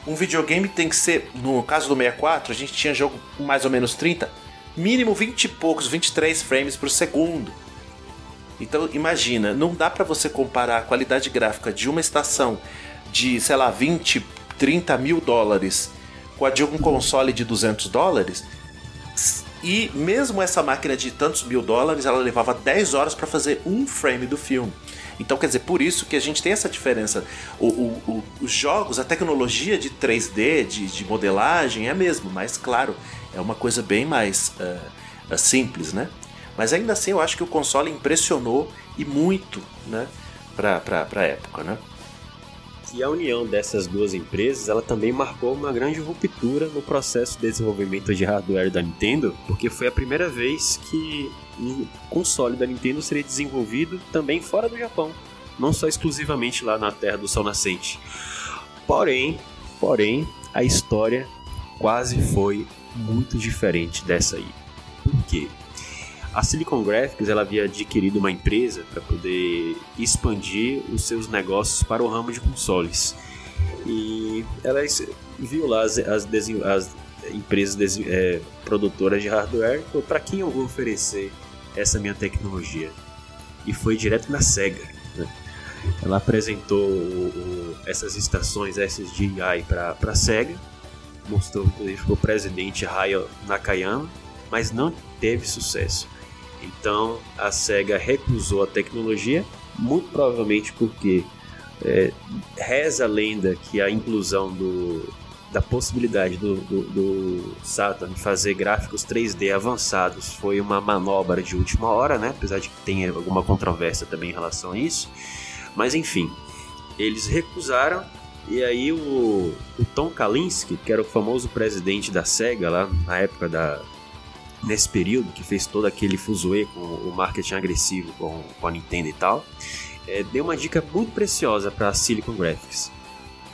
F: Um videogame tem que ser, no caso do 64, a gente tinha jogo com mais ou menos 30, mínimo 20 e poucos, 23 frames por segundo. Então imagina, não dá pra você comparar a qualidade gráfica de uma estação de, sei lá, 20, 30 mil dólares com a de um console de 200 dólares. E mesmo essa máquina de tantos mil dólares, ela levava 10 horas pra fazer um frame do filme. Então, quer dizer, por isso que a gente tem essa diferença. O- o- o- os jogos, a tecnologia de 3D, de, de modelagem é a mesma, mas claro, é uma coisa bem mais ah, simples, né? Mas ainda assim, eu acho que o console impressionou e muito, né? Pra, pra época, né?
E: E a união dessas duas empresas, ela também marcou uma grande ruptura no processo de desenvolvimento de hardware da Nintendo, porque foi a primeira vez que um console da Nintendo seria desenvolvido também fora do Japão, não só exclusivamente lá na Terra do Sol Nascente. Porém, porém, a história quase foi muito diferente dessa aí. Por quê? A Silicon Graphics ela havia adquirido uma empresa para poder expandir os seus negócios para o ramo de consoles. E ela viu lá as, as, as empresas desen- é, produtoras de hardware, para quem eu vou oferecer essa minha tecnologia? E foi direto na Sega. né? Ela apresentou o- o- essas estações SSDI para a Sega, mostrou inclusive para o presidente Hayao Nakayama, mas não teve sucesso. Então a SEGA recusou a tecnologia, muito provavelmente porque é, reza a lenda que a inclusão do, da possibilidade do, do, do Saturn fazer gráficos 3D avançados foi uma manobra de última hora, né? apesar de que tenha alguma controvérsia também em relação a isso. Mas enfim, eles recusaram e aí o, o Tom Kalinske, que era o famoso presidente da SEGA lá na época da, nesse período, que fez todo aquele fuzuê com o marketing agressivo com, com a Nintendo e tal, é, deu uma dica muito preciosa para a Silicon Graphics.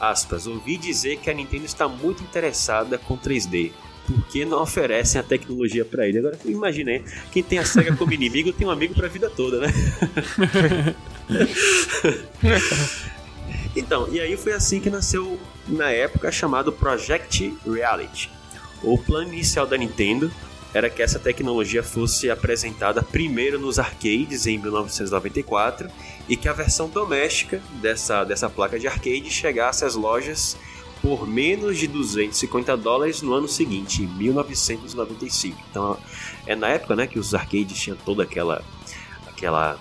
E: Aspas, ouvi dizer que a Nintendo está muito interessada com 3D. Por que não oferecem a tecnologia para ele? Agora, imagina aí, quem tem a SEGA como inimigo tem um amigo para a vida toda, né? então, e aí foi assim que nasceu, na época, chamado Project Reality. O plano inicial da Nintendo era que essa tecnologia fosse apresentada primeiro nos arcades em 1994 e que a versão doméstica dessa, dessa placa de arcade chegasse às lojas por menos de 250 dólares no ano seguinte, em 1995. Então é na época né, que os arcades tinham toda aquela aquela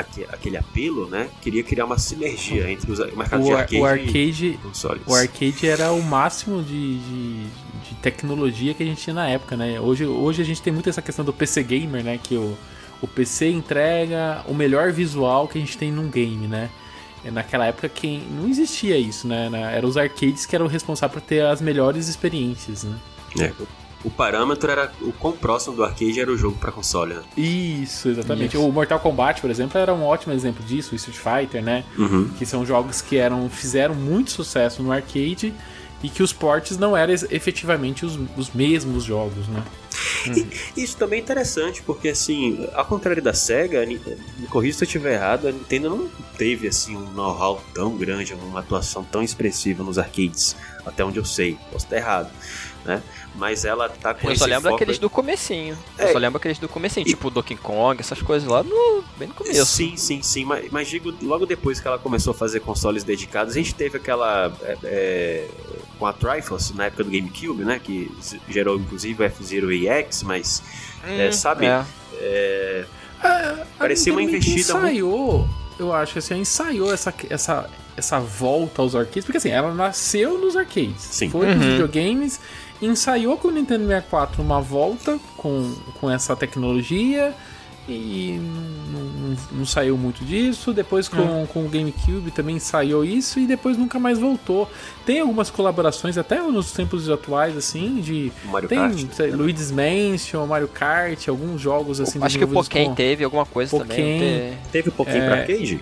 E: aque- aquele apelo, né? Queria criar uma sinergia entre os o mercado
C: O,
E: de
C: ar-
E: arcade,
C: o
E: e
C: arcade,
E: consoles.
C: o arcade era o máximo de, de, de tecnologia que a gente tinha na época, né? Hoje, hoje a gente tem muito essa questão do PC gamer, né? Que o, o PC entrega o melhor visual que a gente tem num game, né? E Naquela época quem não existia isso, né? Eram os arcades que eram responsáveis por ter as melhores experiências, né?
E: É, o- parâmetro era o quão próximo do arcade era o jogo para console, né?
C: Isso, exatamente.
D: Isso.
C: O Mortal Kombat, por exemplo, era um ótimo exemplo disso, o Street Fighter, né?
E: Uhum.
C: que são jogos que eram fizeram muito sucesso no arcade e que os portes não eram efetivamente os, os mesmos jogos, né?
E: Isso também é interessante, porque assim, ao contrário da SEGA, me corrija se eu estiver errado, a Nintendo não teve assim um know-how tão grande, uma atuação tão expressiva nos arcades, até onde eu sei, posso estar errado, né? Mas ela tá com
D: Eu
E: esse
D: só lembro
E: foco...
D: aqueles do comecinho.
E: É.
D: Eu só lembro aqueles do comecinho, tipo Donkey Kong, essas coisas lá no, bem no começo.
E: Sim, sim, sim, mas, mas digo, logo depois que ela começou a fazer consoles dedicados, a gente teve aquela. é, é, com a Triforce, na época do GameCube, né? Que gerou inclusive o F-Zero EX, mas. é, sabe?
D: É.
E: é,
C: A
E: Parecia uma investida muito-
C: ensaiou, eu acho, assim, ensaiou essa, essa, essa volta aos arcades, porque assim, ela nasceu nos arcades.
E: Sim.
C: Foi
D: Uhum.
C: videogames, ensaiou com o Nintendo 64 uma volta com, com essa tecnologia e não, não- não saiu muito disso. Depois com, com o GameCube também saiu isso e depois nunca mais voltou. Tem algumas colaborações, até nos tempos atuais, assim, de.
E: O Mario
C: tem
E: Kart.
C: sei, Luigi's Mansion, Mario Kart, alguns jogos assim.
D: Acho que o Pokémon
C: com-
D: teve alguma coisa
C: Pokémon.
D: também.
E: Teve um pouquinho
C: É.
E: pra arcade?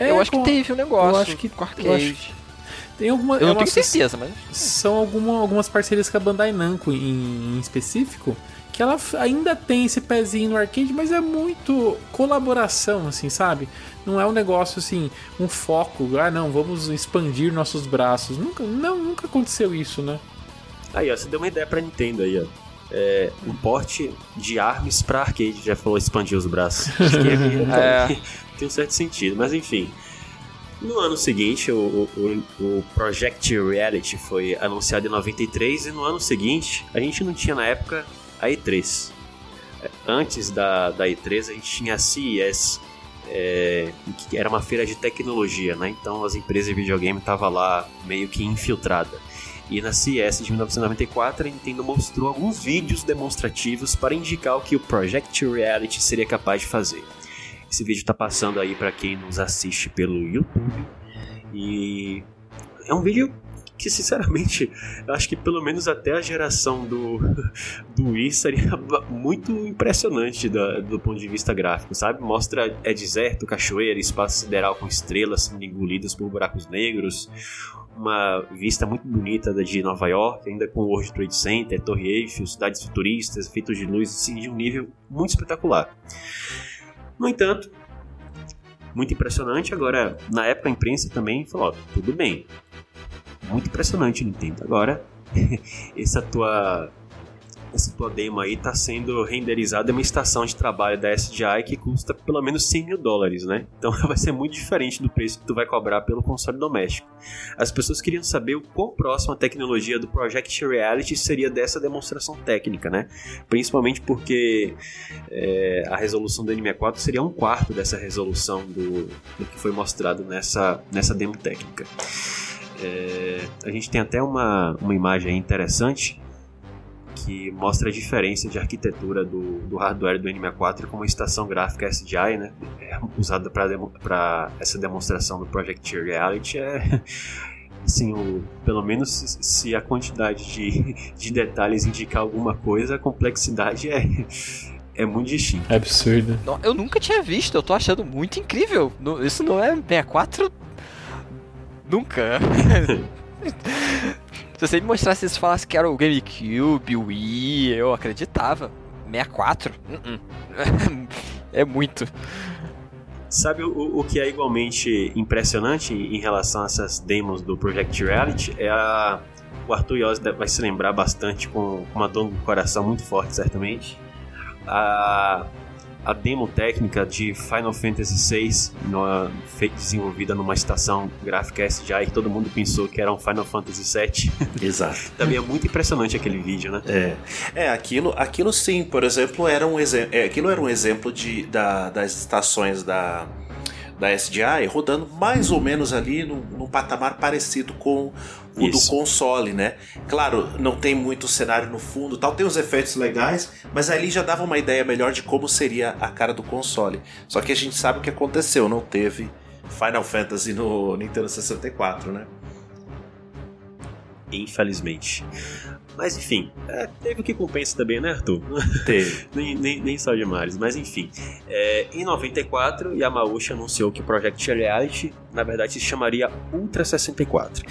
C: É,
D: eu acho
C: com-
D: que teve um negócio
C: eu acho que-
D: com
C: eu
D: arcade.
C: acho Tem alguma,
D: Eu não tenho
C: acho-
D: certeza, mas.
C: São alguma, algumas parcerias com a Bandai Namco em, em específico. Que ela ainda tem esse pezinho no arcade, mas é muito colaboração, assim, sabe? Não é um negócio assim, um foco, ah não, vamos expandir nossos braços. Nunca, não, nunca aconteceu isso, né?
E: Aí, ó, você deu uma ideia pra Nintendo aí, ó. É, um porte de armas pra arcade, já falou expandir os braços. Acho que aqui
D: É.
E: tem um certo sentido, mas enfim. No ano seguinte, o, o, o Project Reality foi anunciado em 93 e no ano seguinte, a gente não tinha na época a E3. É, Antes da, da E3, a gente tinha a CES, é, que era uma feira de tecnologia, né? Então as empresas de videogame estavam lá meio que infiltrada. E na CES de 1994, a Nintendo mostrou alguns vídeos demonstrativos para indicar o que o Project Reality seria capaz de fazer. Esse vídeo tá passando aí para quem nos assiste pelo YouTube. E é um vídeo que, sinceramente, eu acho que pelo menos até a geração do, do Wii seria muito impressionante da- do ponto de vista gráfico, sabe? Mostra é deserto, cachoeira, espaço sideral com estrelas sendo engolidas por buracos negros, uma vista muito bonita de Nova York, ainda com o World Trade Center, Torre Eiffel, cidades futuristas, efeitos de luz, assim, de um nível muito espetacular. No entanto, muito impressionante. Agora, na época a imprensa também falou: tudo bem, muito impressionante, Nintendo. Agora, essa tua essa tua demo aí tá sendo renderizada em uma estação de trabalho da SDI que custa pelo menos 100 mil dólares, né? Então vai ser muito diferente do preço que tu vai cobrar pelo console doméstico. As pessoas queriam saber o quão próxima a tecnologia do Project Reality seria dessa demonstração técnica, né? Principalmente porque é, a resolução do N64 seria um quarto dessa resolução do, do que foi mostrado nessa, nessa demo técnica. É, a gente tem até uma, uma imagem interessante que mostra a diferença de arquitetura do, do hardware do N64 com uma estação gráfica SDI, né? É, usada para essa demonstração do Project Reality. É, assim, o, pelo menos se- se a quantidade de, de detalhes indicar alguma coisa, a complexidade é, é muito distinta.
C: É absurdo.
D: Não, Eu nunca tinha visto, eu tô achando muito incrível. Não- Isso não é 64? Nunca. Se você me mostrasse isso e falasse que era o GameCube, Wii, eu acreditava. 64? Uh-uh. É muito.
E: Sabe o, o que é igualmente impressionante em relação a essas demos do Project Reality? É a. O Arthur Yost vai se lembrar bastante com, com uma dor no coração muito forte, certamente. A, a demo técnica de Final Fantasy VI, numa, desenvolvida numa estação gráfica SDI, que todo mundo pensou que era um Final Fantasy VII.
F: Exato.
E: Também é muito impressionante aquele vídeo, né?
F: É, é aquilo, aquilo sim, por exemplo, era um exemplo, é, aquilo era um exemplo de, da- das estações da, da SDI rodando mais ou menos ali num, num patamar parecido com o
E: Isso.
F: do console, né? Claro, não tem muito cenário no fundo, tal, tem uns efeitos legais, mas ali já dava uma ideia melhor de como seria a cara do console. Só que a gente sabe o que aconteceu, não teve Final Fantasy no Nintendo 64, né?
E: Infelizmente. Mas enfim, é, teve o que compensa também, né, Arthur?
F: Teve.
E: nem, nem, nem só de Mario, mas enfim. É, em 94, Yamauchi anunciou que o Project Reality, na verdade, se chamaria Ultra 64.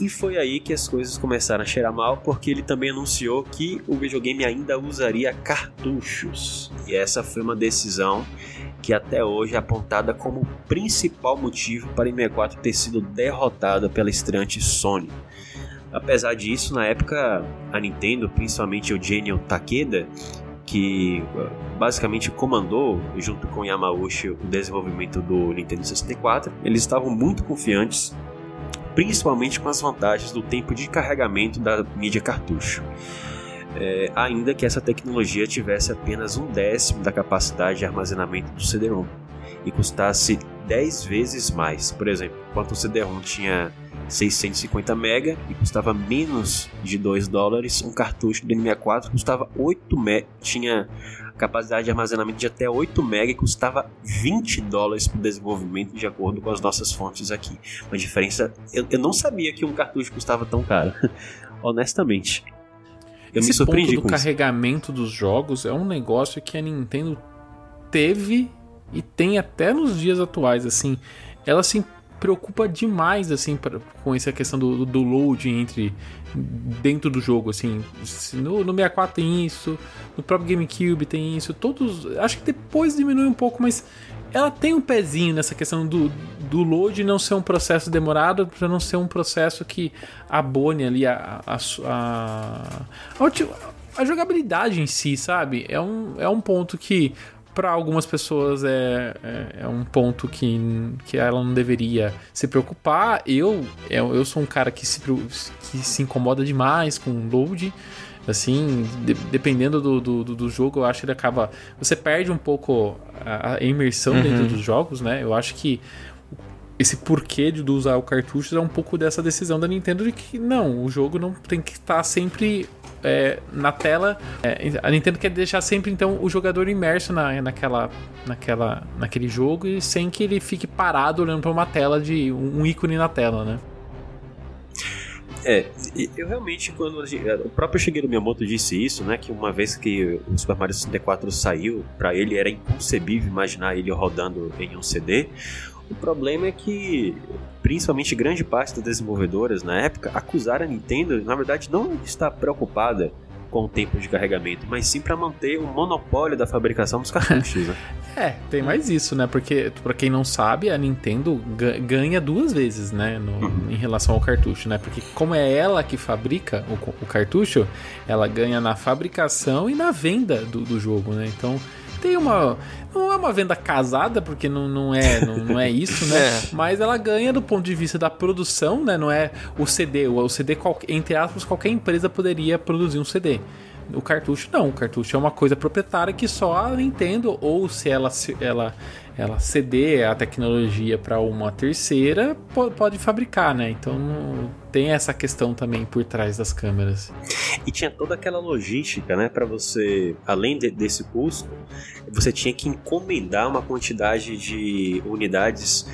E: E foi aí que as coisas começaram a cheirar mal, porque ele também anunciou que o videogame ainda usaria cartuchos. E essa foi uma decisão que até hoje é apontada como o principal motivo para o 64 ter sido derrotada pela estreante Sony. Apesar disso, na época, a Nintendo, principalmente o Genio Takeda, que uh, basicamente comandou, junto com Yamauchi, o desenvolvimento do Nintendo 64, eles estavam muito confiantes, principalmente com as vantagens do tempo de carregamento da mídia cartucho. É, ainda que essa tecnologia tivesse apenas um décimo da capacidade de armazenamento do CD-ROM e custasse 10 vezes mais. Por exemplo, enquanto o CD-ROM tinha 650 mega e custava menos de 2 dólares. Um cartucho do N64 custava 8 mega, tinha capacidade de armazenamento de até 8 mega e custava 20 dólares para desenvolvimento de acordo com as nossas fontes aqui. Uma diferença, eu, eu não sabia que um cartucho custava tão caro, honestamente.
C: Eu Esse me surpreendi ponto do carregamento isso. dos jogos é um negócio que a Nintendo teve e tem até nos dias atuais, assim. Ela se preocupa demais, assim, pra, com essa questão do, do load entre dentro do jogo, assim. No, no 64 tem isso, no próprio GameCube tem isso, todos. Acho que depois diminui um pouco, mas ela tem um pezinho nessa questão do, do load não ser um processo demorado, para não ser um processo que abone ali a, a, a, a, a jogabilidade em si, sabe? É um, é um ponto que para algumas pessoas é, é, é, um ponto que, que ela não deveria se preocupar. Eu, eu, eu sou um cara que se, que se incomoda demais com load. Assim, de, dependendo do, do, do, jogo, eu acho que ele acaba. Você perde um pouco a, a imersão uhum. dentro dos jogos, né? Eu acho que esse porquê de usar o cartucho é um pouco dessa decisão da Nintendo de que não, o jogo não tem que estar sempre é, na tela. É, a Nintendo quer deixar sempre então o jogador imerso na, naquela, naquela, naquele jogo e sem que ele fique parado olhando para uma tela de um, ícone na tela, né?
E: É, eu realmente, quando o próprio Shigeru Miyamoto disse isso, né, que uma vez que o Super Mario 64 saiu, para ele era inconcebível imaginar ele rodando em um CD. O problema é que, principalmente grande parte das desenvolvedoras na época, acusaram a Nintendo, na verdade, não estar preocupada com o tempo de carregamento, mas sim para manter o monopólio da fabricação dos cartuchos. Né?
C: é, tem mais isso, né? Porque, para quem não sabe, a Nintendo ganha duas vezes, né? No, uhum. Em relação ao cartucho, né? Porque, como é ela que fabrica o, o cartucho, ela ganha na fabricação e na venda do, do jogo, né? Então tem uma. Não é uma venda casada, porque não, não, é, não, não é isso, né? É. Mas ela ganha do ponto de vista da produção, né? Não é o CD. O CD, entre aspas, qualquer empresa poderia produzir um CD. O cartucho não, o cartucho é uma coisa proprietária que só a Nintendo, ou se ela, ela, ela ceder a tecnologia para uma terceira, pode fabricar, né? Então tem essa questão também por trás das câmeras.
E: E tinha toda aquela logística, né, para você, além de, desse custo, você tinha que encomendar uma quantidade de unidades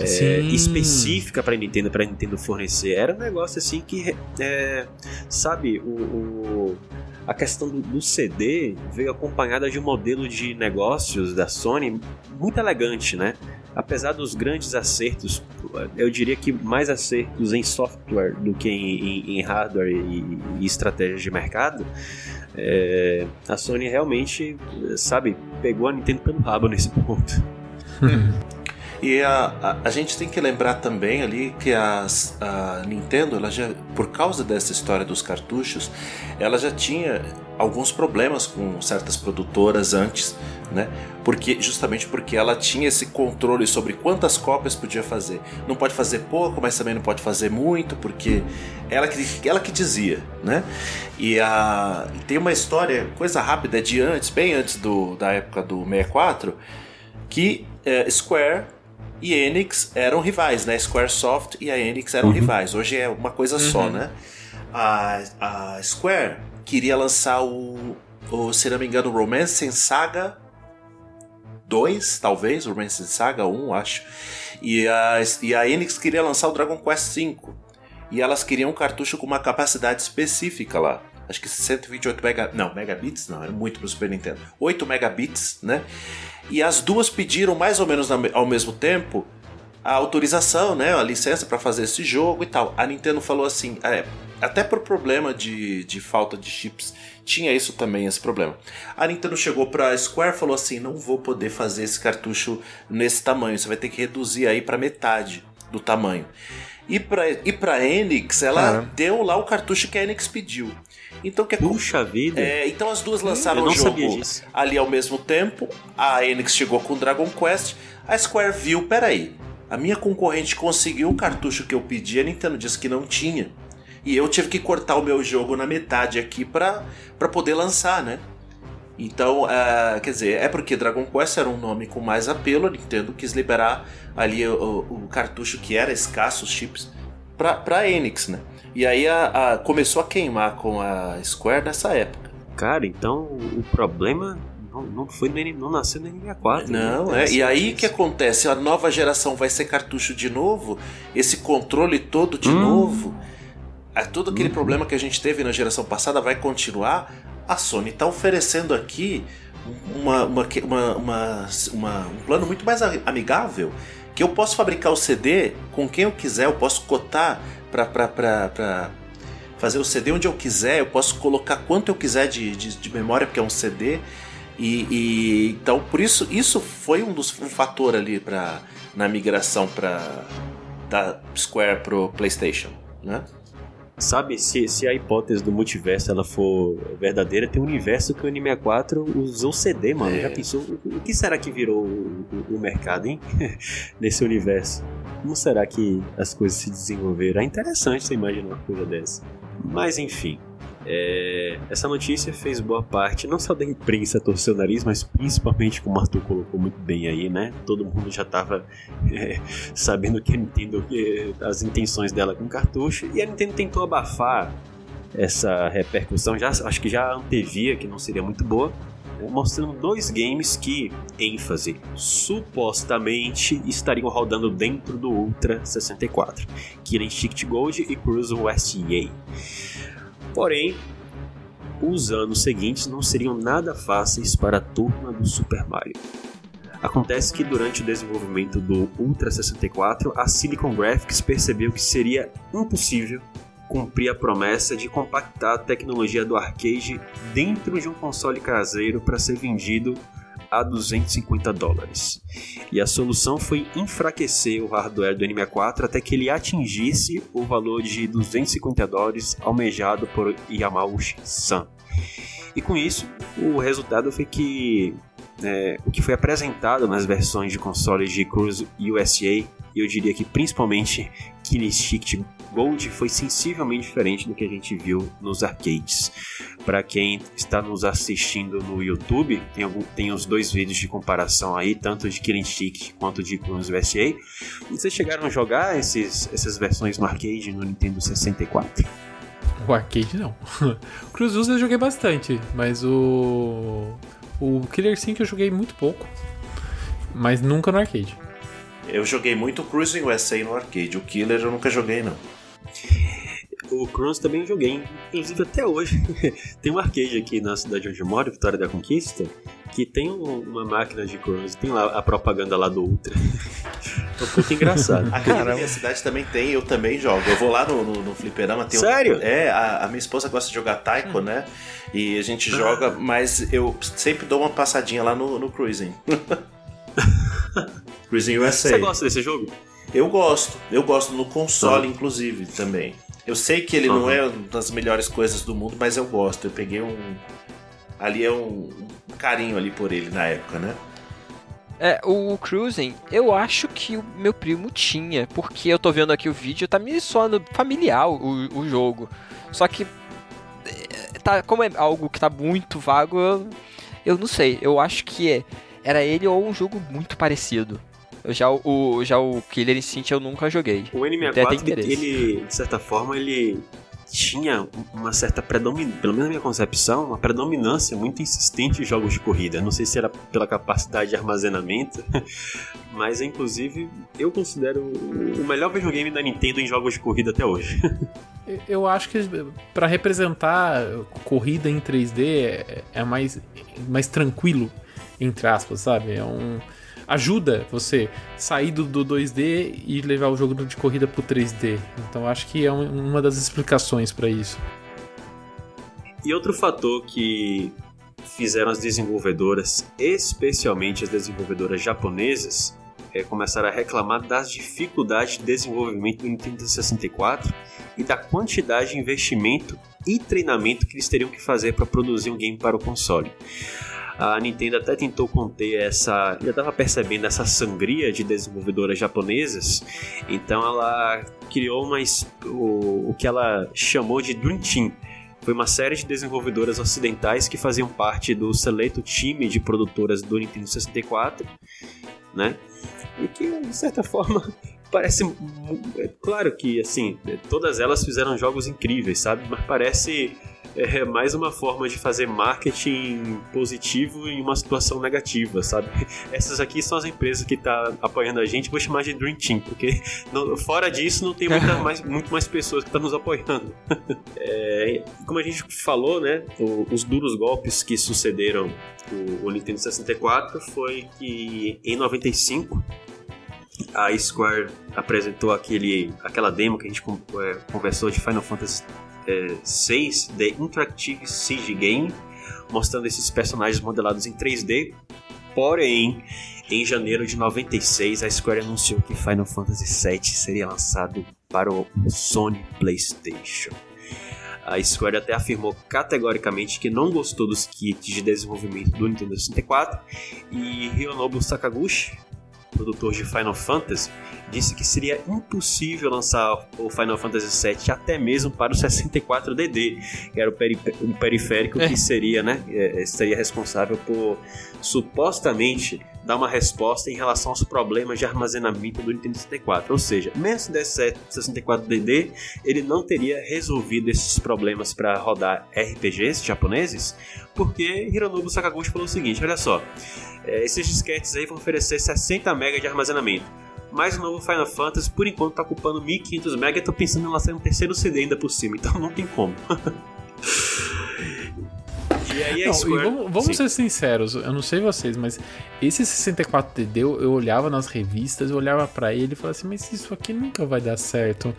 E: é, específica para Nintendo, para Nintendo fornecer. Era um negócio assim que, é, sabe, o, o a questão do, do, CD veio acompanhada de um modelo de negócios da Sony muito elegante, né? Apesar dos grandes acertos, eu diria que mais acertos em software do que em, em, em hardware e, e estratégias de mercado, é, a Sony realmente, sabe, pegou a Nintendo pelo rabo nesse ponto.
F: E a, a, a, gente tem que lembrar também ali que as, a Nintendo, ela já, por causa dessa história dos cartuchos, ela já tinha alguns problemas com certas produtoras antes, né? Porque justamente porque ela tinha esse controle sobre quantas cópias podia fazer. Não pode fazer pouco, mas também não pode fazer muito, porque ela que, ela que dizia, né? E a tem uma história, coisa rápida de antes, bem antes do, da época do 64, que é, Square e Enix eram rivais, né? Squaresoft e a Enix eram uhum. rivais. Hoje é uma coisa uhum. só, né? A, a Square queria lançar o, o, se não me engano, Romance Saga 2, talvez, Romance Saga 1, acho. E a, e a Enix queria lançar o Dragon Quest 5. E elas queriam um cartucho com uma capacidade específica lá acho que 128 mega, não, megabits, não, era muito para o Super Nintendo. 8 megabits, né? E as duas pediram mais ou menos ao mesmo tempo a autorização, né, a licença para fazer esse jogo e tal. A Nintendo falou assim, é, até por problema de, de falta de chips, tinha isso também, esse problema. A Nintendo chegou para Square e falou assim, não vou poder fazer esse cartucho nesse tamanho, você vai ter que reduzir aí para metade do tamanho. E para e pra Enix, ela deu lá o cartucho que a Enix pediu. Então que é
E: Puxa vida.
F: É, então as duas lançaram o jogo ali ao mesmo tempo. A Enix chegou com Dragon Quest. A Square viu, peraí, a minha concorrente conseguiu o cartucho que eu pedi, a Nintendo disse que não tinha. E eu tive que cortar o meu jogo na metade aqui pra, pra poder lançar, né? Então, uh, quer dizer, é porque Dragon Quest era um nome com mais apelo, a Nintendo quis liberar ali o, o cartucho que era escasso, os chips, pra, pra Enix, né? E aí a, a- começou a queimar com a Square nessa época.
E: Cara, então o problema não, não foi no N- não nasceu no N64.
F: Não,
E: né?
F: é. E aí o que acontece? A nova geração vai ser cartucho de novo, esse controle todo de
E: Hum.
F: novo. É, todo aquele
E: Uhum.
F: problema que a gente teve na geração passada vai continuar. A Sony está oferecendo aqui uma, uma, uma, uma- um plano muito mais amigável. Que eu posso fabricar o CD com quem eu quiser, eu posso cotar para fazer o CD onde eu quiser, eu posso colocar quanto eu quiser de, de, de memória, porque é um CD. E, e- então por isso isso foi um dos um fator ali para na migração para da Square pro PlayStation, né?
E: Sabe, se, se a hipótese do multiverso ela for verdadeira, tem um universo que o N64 usou CD, mano.
F: É.
E: Já pensou? O, o que será que virou o, o- o mercado, hein? Nesse universo. Como será que as coisas se desenvolveram? É interessante você imaginar uma coisa dessa. Mas enfim. É, essa notícia fez boa parte, não só da imprensa torcer o nariz, mas principalmente, como o Arthur colocou muito bem aí, né? Todo mundo já tava é, sabendo que a Nintendo, eh, as intenções dela com cartucho, e a Nintendo tentou abafar essa repercussão, já, acho que já antevia que não seria muito boa, né, mostrando dois games que, ênfase, supostamente estariam rodando dentro do Ultra 64, Killer Instinct Gold e Cruise West EA. Porém, os anos seguintes não seriam nada fáceis para a turma do Super Mario. Acontece que durante o desenvolvimento do Ultra 64, a Silicon Graphics percebeu que seria impossível cumprir a promessa de compactar a tecnologia do arcade dentro de um console caseiro para ser vendido a 250 dólares. E a solução foi enfraquecer o hardware do N64 até que ele atingisse o valor de 250 dólares almejado por Yamauchi-san. E com isso, o resultado foi que é, o que foi apresentado nas versões de consoles de Cruise USA, eu diria que principalmente Killer Instinct Gold, foi sensivelmente diferente do que a gente viu nos arcades. Para quem está nos assistindo no YouTube, tem, algum, tem os dois vídeos de comparação aí, tanto de Killer Instinct quanto de Cruise USA. E vocês chegaram a jogar esses, essas versões no arcade no Nintendo 64?
C: O arcade não. Wars eu joguei bastante, mas o. O Killer Instinct eu joguei muito pouco. Mas nunca no arcade.
F: Eu joguei muito Cruising USA no arcade. O Killer eu nunca joguei não.
E: O Cruise também joguei, inclusive até hoje. tem um arcade aqui na cidade onde eu moro, Vitória da Conquista, que tem um- uma máquina de Cruise, tem lá a propaganda lá do Ultra. é um pouco engraçado.
F: Aqui na minha cidade também tem, eu também jogo. Eu vou lá no, no, no fliperama. Tem um-
E: Sério?
F: é, a, a minha esposa gosta de jogar Taiko, né? E a gente joga, mas eu sempre dou uma passadinha lá no, no Cruising. Cruising USA.
E: Você gosta desse jogo?
F: Eu gosto. Eu gosto no console, inclusive, também. Eu sei que ele não
E: Uhum.
F: é uma das melhores coisas do mundo, mas eu gosto. Eu peguei um. Ali é um, um carinho ali por ele na época, né?
D: É, o Cruising, eu acho que o meu primo tinha, porque eu tô vendo aqui o vídeo, tá me soando familiar o, o jogo. Só que, é, tá, como é algo que tá muito vago, eu, eu não sei. Eu acho que é, era ele ou um jogo muito parecido. Eu já o, já o Killer Instinct eu nunca joguei.
E: O
D: Tem até
E: N64, ele,
D: interesse.
E: ele, de certa forma, ele tinha uma certa predominância, pelo menos na minha concepção, uma predominância muito insistente em jogos de corrida. Não sei se era pela capacidade de armazenamento, mas inclusive eu considero o melhor videogame da Nintendo em jogos de corrida até hoje.
C: Eu- acho que pra representar corrida em 3D é, é mais, mais tranquilo, entre aspas, sabe? É um. Ajuda você sair do, do 2D e levar o jogo de corrida pro 3D. Então acho que é um- uma das explicações pra isso.
E: E outro fator que fizeram as desenvolvedoras, especialmente as desenvolvedoras japonesas, é, começaram a reclamar das dificuldades de desenvolvimento do Nintendo 64 e da quantidade de investimento e treinamento que eles teriam que fazer para produzir um game para o console. A Nintendo até tentou conter essa. Já estava percebendo essa sangria de desenvolvedoras japonesas, então ela criou uma, o, o que ela chamou de Dream Team, foi uma série de desenvolvedoras ocidentais que faziam parte do seleto time de produtoras do Nintendo 64, né? E que, de certa forma, parece. é Claro que, assim, todas elas fizeram jogos incríveis, sabe? Mas parece é, mais uma forma de fazer marketing positivo em uma situação negativa, sabe? Essas aqui são as empresas que tá apoiando a gente, vou chamar de Dream Team, porque no- fora disso não tem muita mais, muito mais pessoas que estão nos apoiando. É, como a gente falou, né? os duros golpes que sucederam o, o Nintendo 64 foi que em 95 a Square apresentou aquele, aquela demo que a gente é, conversou de Final Fantasy é, 6 The Interactive Siege Game, mostrando esses personagens modelados em 3D. Porém, em janeiro de 96, a Square anunciou que Final Fantasy VII seria lançado para o Sony PlayStation. A Square até afirmou categoricamente que não gostou dos kits de desenvolvimento do Nintendo 64 e Hironobu Sakaguchi, produtor de Final Fantasy, disse que seria impossível lançar o Final Fantasy VII até mesmo para o 64DD, que era o, peri- o periférico que seria, né, é, seria responsável por supostamente dar uma resposta em relação aos problemas de armazenamento do Nintendo 64. Ou seja, mesmo o 64DD, ele não teria resolvido esses problemas para rodar RPGs japoneses, porque Hironobu Sakaguchi falou o seguinte: olha só, é, esses disquetes aí vão oferecer 60 MB de armazenamento. Mas o novo Final Fantasy, por enquanto, tá ocupando 1500 MB e tô pensando em lançar um terceiro CD ainda por cima, então não tem como. e aí a
C: Não, e
E: Square...
C: vamos, vamos ser sinceros, eu não sei vocês, mas esse 64DD eu, eu olhava nas revistas, eu olhava pra ele e falava assim, mas isso aqui nunca vai dar certo.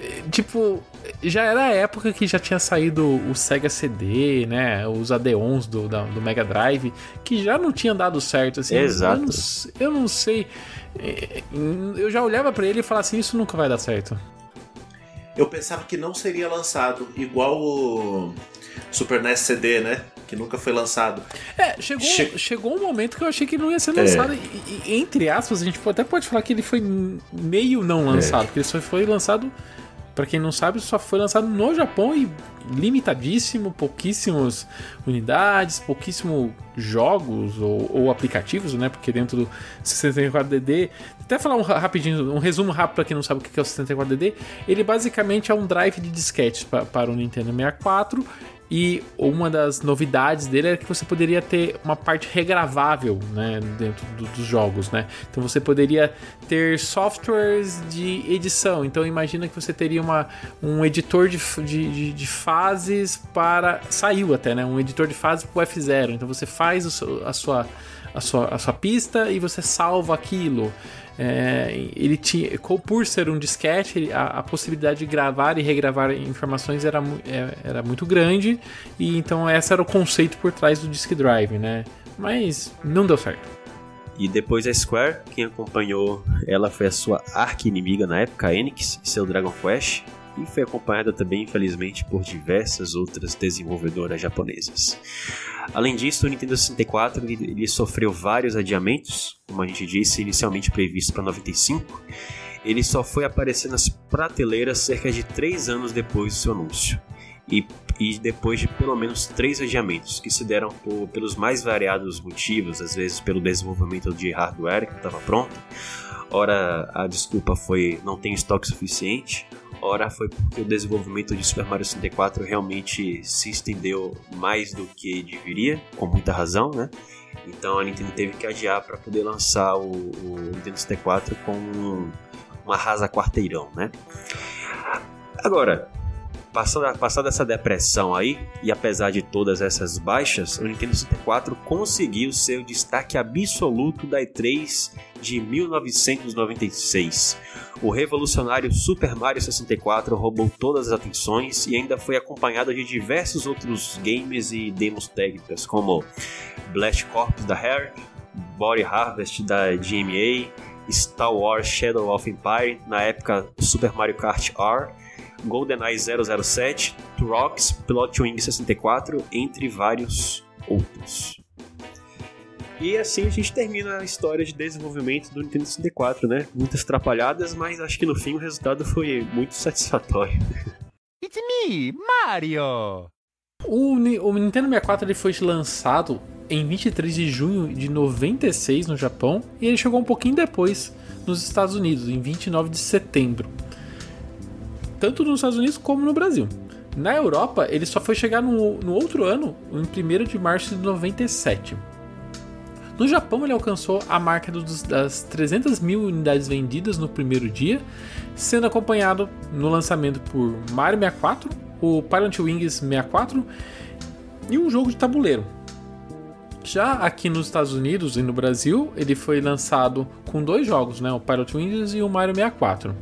C: Eh, Tipo, já era a época que já tinha saído o Sega CD, né? Os AD-ons do, da- do Mega Drive, que já não tinham dado certo, assim.
E: Exato.
C: Eu não, eu não sei. eh, Eu já olhava pra ele e falava assim, isso nunca vai dar certo.
F: Eu pensava que não seria lançado, igual o Super NES CD, né? Que nunca foi lançado.
C: É, chegou,
F: Che-
C: chegou um momento que eu achei que ele não ia ser lançado. E, e, entre aspas, a gente até pode falar que ele foi meio não lançado, porque ele só foi lançado, pra quem não sabe, só foi lançado no Japão e limitadíssimo, pouquíssimas unidades, pouquíssimos jogos ou, ou aplicativos, né? Porque dentro do 64DD, até falar um ra- rapidinho, um resumo rápido pra quem não sabe o que é o 64DD, ele basicamente é um drive de disquetes pa- para o Nintendo 64 e uma das novidades dele era que você poderia ter uma parte regravável né, dentro do- dos jogos, né? Então você poderia ter softwares de edição. Então imagina que você teria uma, um editor de, de, de- fases para. Saiu até, né? Um editor de fases para o F0. Então você faz o a, sua, a, sua, a sua pista e você salva aquilo. É, ele tinha, por ser um disquete, a, a possibilidade de gravar e regravar informações era, é- era muito grande, e então esse era o conceito por trás do disk drive, né? Mas não deu certo.
E: E depois a Square, quem acompanhou ela foi a sua arqui-inimiga na época, a Enix, e seu Dragon Quest, e foi acompanhada também, infelizmente, por diversas outras desenvolvedoras japonesas. Além disso, o Nintendo 64 ele, ele sofreu vários adiamentos, como a gente disse, inicialmente previsto para 95. Ele só foi aparecer nas prateleiras cerca de 3 anos depois do seu anúncio. E, e depois de pelo menos três adiamentos, que se deram por- pelos mais variados motivos, às vezes pelo desenvolvimento de hardware que não estava pronto, ora a desculpa foi não tem estoque suficiente, ora foi porque o desenvolvimento de Super Mario 64 realmente se estendeu mais do que deveria, com muita razão, né? Então a Nintendo teve que adiar para poder lançar o, o Nintendo 64 com um- uma rasa quarteirão, né? Agora, passando, passada essa depressão aí, e apesar de todas essas baixas, o Nintendo 64 conseguiu seu destaque absoluto da E3 de 1996. O revolucionário Super Mario 64 roubou todas as atenções e ainda foi acompanhado de diversos outros games e demos técnicas, como Blast Corps da Rare, Body Harvest da GMA, Star Wars Shadow of Empire, na época Super Mario Kart R, GoldenEye 007, Turok, Pilot Wing 64, entre vários outros. E assim a gente termina a história de desenvolvimento do Nintendo 64, né? Muitas atrapalhadas, mas acho que no fim o resultado foi muito satisfatório.
A: It's me, Mario!
C: O, o Nintendo 64 ele foi lançado em 23 de junho de 96 no Japão e ele chegou um pouquinho depois nos Estados Unidos, em 29 de setembro. Tanto nos Estados Unidos como no Brasil. Na Europa, ele só foi chegar no, no outro ano, em 1 de março de 97. No Japão, ele alcançou a marca dos, das 300 mil unidades vendidas no primeiro dia, sendo acompanhado no lançamento por Mario 64, o Pilot Wings 64 e um jogo de tabuleiro. Já aqui nos Estados Unidos e no Brasil, ele foi lançado com dois jogos, né? o Pilot Wings e o Mario 64.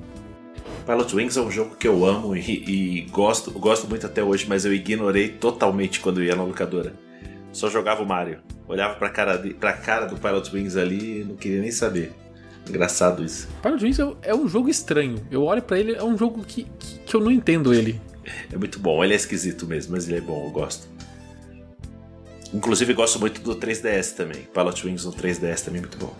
F: Pilot Wings é um jogo que eu amo e, e gosto, gosto muito até hoje, mas eu ignorei totalmente quando ia na locadora. Só jogava o Mario. Olhava pra cara, de, pra cara do Pilot Wings ali e não queria nem saber. Engraçado isso.
C: Pilot Wings é, é um jogo estranho. Eu olho para ele, é um jogo que, que, que eu não entendo ele.
F: É muito bom, ele é esquisito mesmo, mas ele é bom, eu gosto. Inclusive gosto muito do 3DS também. Pilot Wings no 3DS também é muito bom.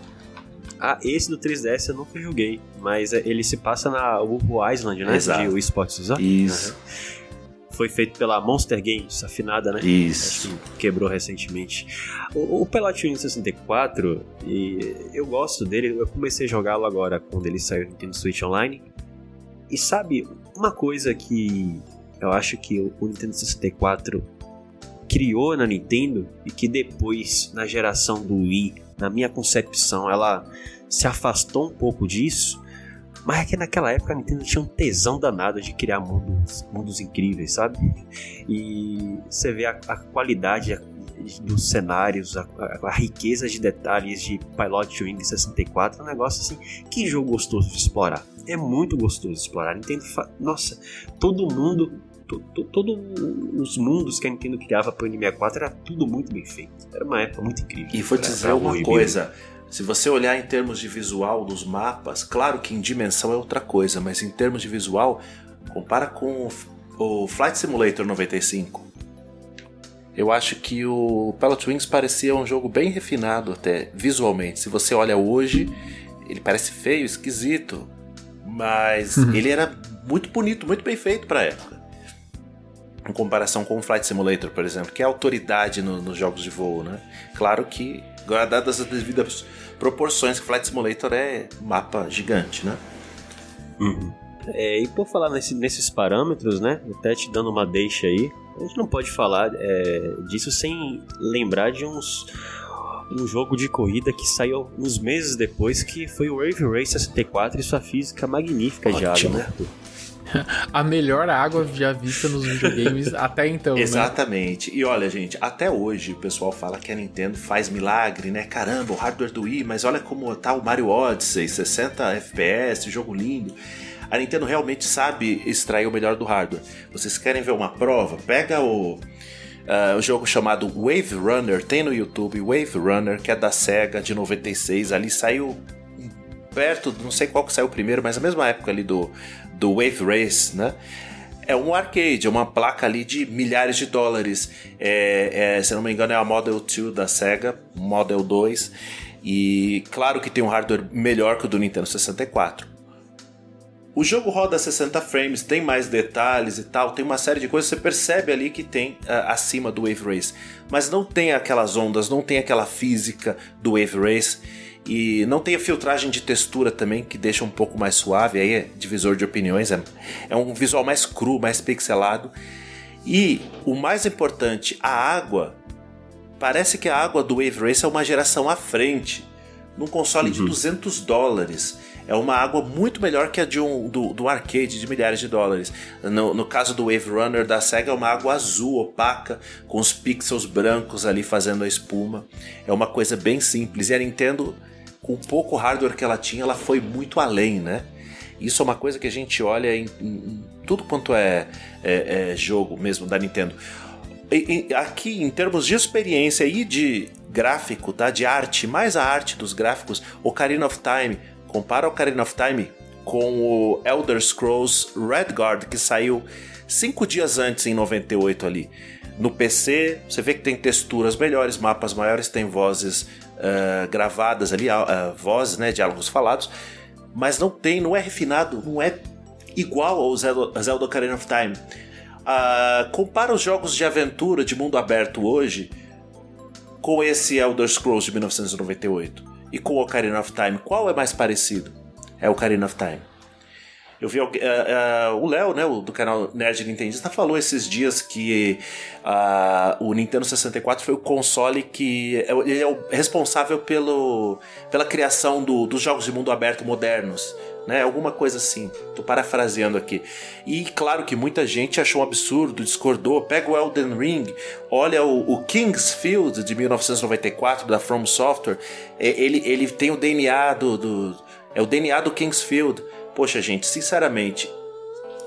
E: Ah, esse do 3DS eu nunca joguei, mas é, ele se passa na Wuhu Island, né?
F: Exato.
E: De Wii Sports Resort.
F: Isso.
E: Foi feito pela Monster Games, afinada, né?
F: Isso.
E: Acho que quebrou recentemente. O, o Pilot Wings 64, e eu gosto dele, eu comecei a jogá-lo agora quando ele saiu no Nintendo Switch Online. E sabe, uma coisa que eu acho que o Nintendo 64 criou na Nintendo e que depois, na geração do Wii, na minha concepção, ela se afastou um pouco disso. Mas é que naquela época a Nintendo tinha um tesão danado de criar mundos, mundos incríveis, sabe? E você vê a, a qualidade dos cenários, a, a- riqueza de detalhes de Pilot Wing 64, é um negócio assim, que jogo gostoso de explorar. É muito gostoso de explorar. Nintendo, nossa, todo mundo to- to- todos os mundos que a Nintendo criava para o N64 era tudo muito bem feito. Era uma época muito incrível.
F: E vou te dizer uma coisa. Se você olhar em termos de visual dos mapas, claro que em dimensão é outra coisa, mas em termos de visual, compara com o, o Flight Simulator 95. Eu acho que o Pilot Wings parecia um jogo bem refinado até visualmente. Se você olha hoje, ele parece feio, esquisito, mas ele era muito bonito, muito bem feito para época. Em comparação com o Flight Simulator, por exemplo, que é autoridade no- nos jogos de voo, né? Claro que, guardadas as devidas proporções, Flight Simulator é um mapa gigante, né?
E: É, e por falar nesse- nesses parâmetros, né? Até te dando uma deixa aí, a gente não pode falar é, disso sem lembrar de uns um jogo de corrida que saiu uns meses depois, que foi o Wave Race 64 e sua física magnífica de água,
F: Ótimo.
E: né?
C: A melhor água já vista nos videogames até então, né?
F: Exatamente. E olha, gente, até hoje o pessoal fala que a Nintendo faz milagre, né? Caramba, o hardware do Wii, mas olha como tá o Mario Odyssey, 60 FPS, jogo lindo. A Nintendo realmente sabe extrair o melhor do hardware. Vocês querem ver uma prova? Pega o, ah, o jogo chamado Wave Runner, tem no YouTube, Wave Runner, que é da SEGA de 96. Ali saiu perto, não sei qual que saiu primeiro, mas na mesma época ali do, do Wave Race, né? É um arcade, é uma placa ali de milhares de dólares. É, é, se não me engano, é a Model 2 da Sega, Model 2. E claro que tem um hardware melhor que o do Nintendo 64. O jogo roda 60 frames, tem mais detalhes e tal, tem uma série de coisas, você percebe ali que tem ah, acima do Wave Race. Mas não tem aquelas ondas, não tem aquela física do Wave Race. E não tem a filtragem de textura também, que deixa um pouco mais suave, aí é divisor de opiniões, é, é um visual mais cru, mais pixelado. E o mais importante, a água. Parece que a água do Wave Race é uma geração à frente. Num console de 200 dólares. É uma água muito melhor que a de um, do, do arcade de milhares de dólares. No, no caso do Wave Runner da SEGA, é uma água azul, opaca, com os pixels brancos ali fazendo a espuma. É uma coisa bem simples. E a Nintendo, com o pouco hardware que ela tinha, ela foi muito além, né? Isso é uma coisa que a gente olha em, em- tudo quanto é, é- é jogo mesmo da Nintendo. E- e aqui, em termos de experiência e de gráfico, tá? De arte, mais a arte dos gráficos, Ocarina of Time, compara Ocarina of Time com o Elder Scrolls Redguard, que saiu cinco dias antes, em 98 ali. No PC, você vê que tem texturas melhores, mapas maiores, tem vozes ah, gravadas ali, ah, vozes, né, diálogos falados, mas não tem, não é refinado, não é igual ao Zelda, Zelda Ocarina of Time. Ah, compara os jogos de aventura de mundo aberto hoje com esse Elder Scrolls de 1998 e com Ocarina of Time, qual é mais parecido? é Ocarina of Time. Eu vi ah, ah, o Léo, né, do canal Nerd Nintendista, falou esses dias que ah, o Nintendo 64 foi o console que é ele é o responsável pelo, pela criação do- dos jogos de mundo aberto modernos. Né, alguma coisa assim, tô parafraseando aqui. E claro que muita gente achou um absurdo, discordou. Pega o Elden Ring, olha o, o King's Field de 1994 da From Software, é, ele, ele tem o DNA do, do- é o DNA do King's Field. Poxa, gente, sinceramente,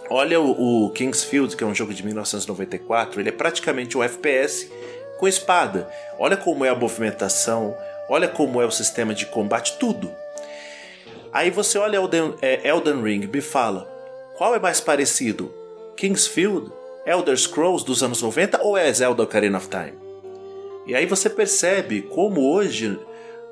F: olha o, o King's Field, que é um jogo de 1994, ele é praticamente um FPS com espada. Olha como é a movimentação, olha como é o sistema de combate, tudo. Aí você olha Elden, é, Elden Ring, me fala, qual é mais parecido? Kingsfield? Elder Scrolls dos anos 90 ou é Zelda Ocarina of Time? E aí você percebe como hoje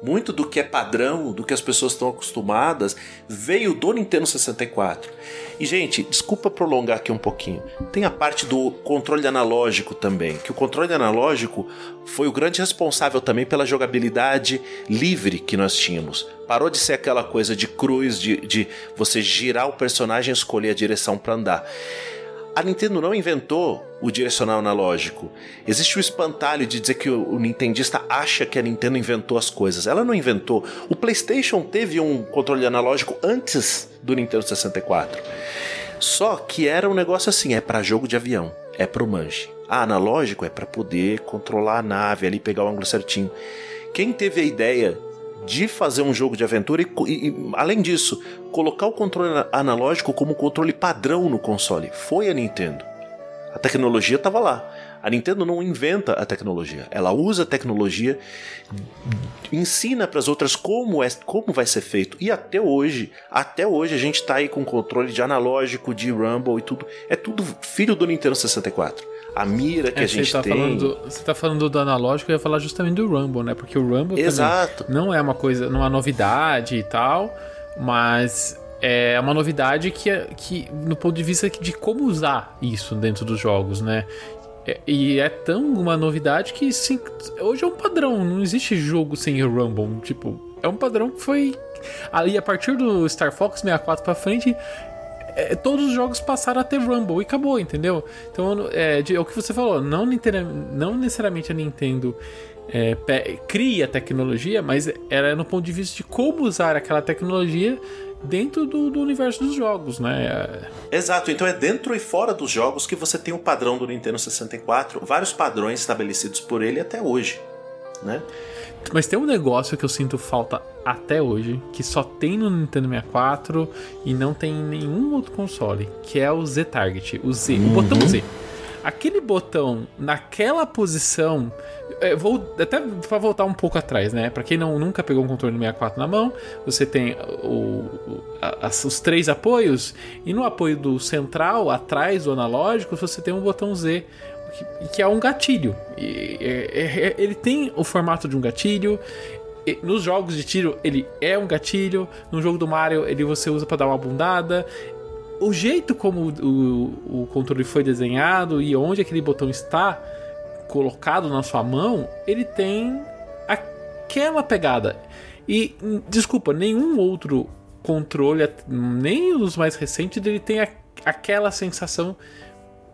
F: muito do que é padrão, do que as pessoas estão acostumadas, veio do Nintendo 64. E gente, desculpa prolongar aqui um pouquinho. Tem a parte do controle analógico também, que o controle analógico foi o grande responsável também pela jogabilidade livre que nós tínhamos. Parou de ser aquela coisa de cruz, de, de você girar o personagem e escolher a direção para andar. A Nintendo não inventou o direcional analógico. Existe o espantalho de dizer que o, nintendista acha que a Nintendo inventou as coisas. Ela não inventou. O PlayStation teve um controle analógico antes do Nintendo 64. Só que era um negócio assim, é para jogo de avião, é pro manche. Ah, analógico é para poder controlar a nave ali, pegar o ângulo certinho. Quem teve a ideia de fazer um jogo de aventura e, e, e, além disso, colocar o controle analógico como controle padrão no console foi a Nintendo. A tecnologia estava lá. A Nintendo não inventa a tecnologia, ela usa a tecnologia, ensina para as outras como é, como vai ser feito. E até hoje, até hoje a gente tá aí com controle de analógico, de rumble e tudo. É tudo filho do Nintendo 64 a mira que
C: É,
F: a gente
C: tá
F: tem.
C: Falando, do- você tá falando do analógico, eu ia falar justamente do Rumble, né? Porque o Rumble
F: Exato.
C: não é uma coisa, não é uma novidade e tal, mas é uma novidade que, é- que no ponto de vista de como usar isso dentro dos jogos, né? É- E é tão uma novidade que sim, hoje é um padrão, não existe jogo sem Rumble. Tipo, é um padrão que foi. Ali, a partir do Star Fox 64 pra frente, é, todos os jogos passaram a ter Rumble e acabou, entendeu? Então, é, de- é o que você falou, não, não necessariamente a Nintendo é, cria tecnologia, mas era no ponto de vista de como usar aquela tecnologia dentro do, do universo dos jogos, né?
F: Exato, então é dentro e fora dos jogos que você tem o padrão do Nintendo 64, vários padrões estabelecidos por ele até hoje, né?
C: Mas tem um negócio que eu sinto falta até hoje, que só tem no Nintendo 64 e não tem em nenhum outro console, que é o Z-Target, o Z, o botão Z. Aquele botão naquela posição, é, vou até para voltar um pouco atrás, né? Para quem não, nunca pegou um controle 64 na mão, você tem o, a- os três apoios e no apoio do central, atrás do analógico, você tem um botão Z que, que é um gatilho. E, é- é- ele tem o formato de um gatilho. e nos jogos de tiro ele é um gatilho. No jogo do Mario ele você usa para dar uma bundada. O jeito como o, o controle foi desenhado e onde aquele botão está colocado na sua mão, ele tem aquela pegada. E desculpa, nenhum outro controle, nem os mais recentes, ele tem a- aquela sensação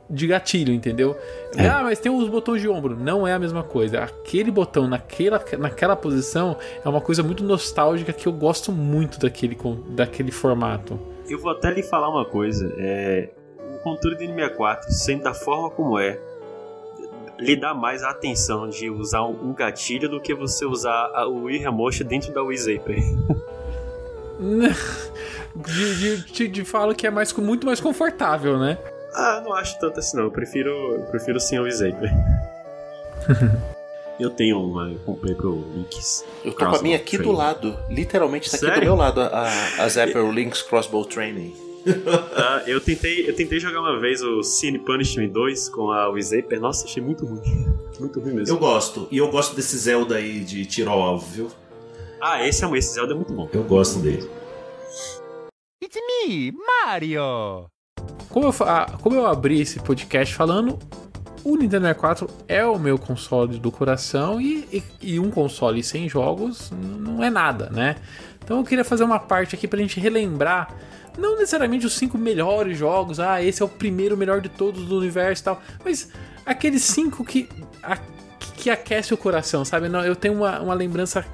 C: de gatilho, entendeu? Ah, mas tem os botões de ombro. Não é a mesma coisa. Aquele botão naquela, naquela posição é uma coisa muito nostálgica que eu gosto muito daquele, daquele formato.
E: Eu vou até lhe falar uma coisa. É, o controle do N64, sendo da forma como é, lhe dá mais a atenção de usar um gatilho do que você usar a- o Wii Remote dentro da Wii Zapper.
C: De, de, de, de falo que é mais, muito mais confortável, né?
E: Ah, não acho tanto assim não. Eu prefiro, eu prefiro sim o Wii Zapper. eu tenho uma, eu comprei pro Links.
F: Eu tô com a minha aqui do lado, literalmente tá aqui do meu lado, a, a Zapper Links Crossbow Training.
E: Ah, eu tentei, eu tentei jogar uma vez o Cine Punishment 2 com a Wii Zapper. Nossa, achei muito ruim. Muito ruim mesmo.
G: Eu gosto. E eu gosto desse Zelda aí de tiro ao alvo, viu?
E: Ah, esse, é, esse Zelda é muito bom.
G: Eu gosto dele.
A: It's me, Mario!
C: Como eu, ah, como eu abri esse podcast falando, o Nintendo 64 é o meu console do coração e, e, e um console sem jogos não é nada, né? Então eu queria fazer uma parte aqui pra gente relembrar, não necessariamente os cinco melhores jogos, ah, esse é o primeiro melhor de todos do universo e tal, mas aqueles cinco que, a, que aquece o coração, sabe? Eu tenho uma, uma lembrança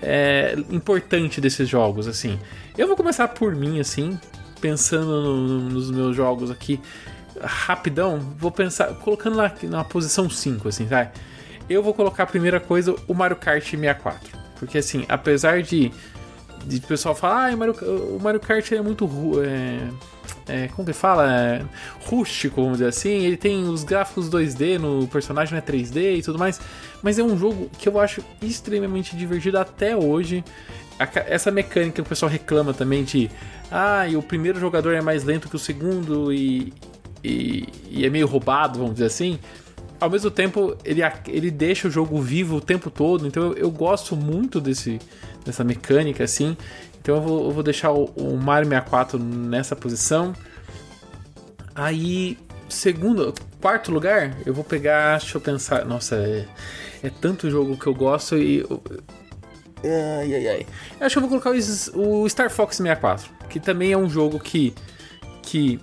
C: é, importante desses jogos, assim. Eu vou começar por mim, assim, pensando no, nos meus jogos aqui, rapidão, vou pensar, colocando na, na posição 5, assim, sabe? Eu vou colocar a primeira coisa, o Mario Kart 64. Porque, assim, apesar de de pessoal falar, ah, Mario, o Mario Kart é muito. É, é, como que fala? É, rústico, vamos dizer assim. Ele tem os gráficos 2D no personagem, não é 3D e tudo mais. Mas é um jogo que eu acho extremamente divertido até hoje. Essa mecânica que o pessoal reclama também de. Ah, e o primeiro jogador é mais lento que o segundo e, e, e é meio roubado, vamos dizer assim ao mesmo tempo ele, ele deixa o jogo vivo o tempo todo, então eu, eu gosto muito desse, dessa mecânica, assim. Então eu vou, eu vou deixar o, o, Mario 64 nessa posição. Aí, segundo, quarto lugar, eu vou pegar. Deixa eu pensar. Nossa, é, é tanto jogo que eu gosto e. Ai, ai, ai. Eu acho que eu vou colocar o, Star Fox 64, que também é um jogo que. que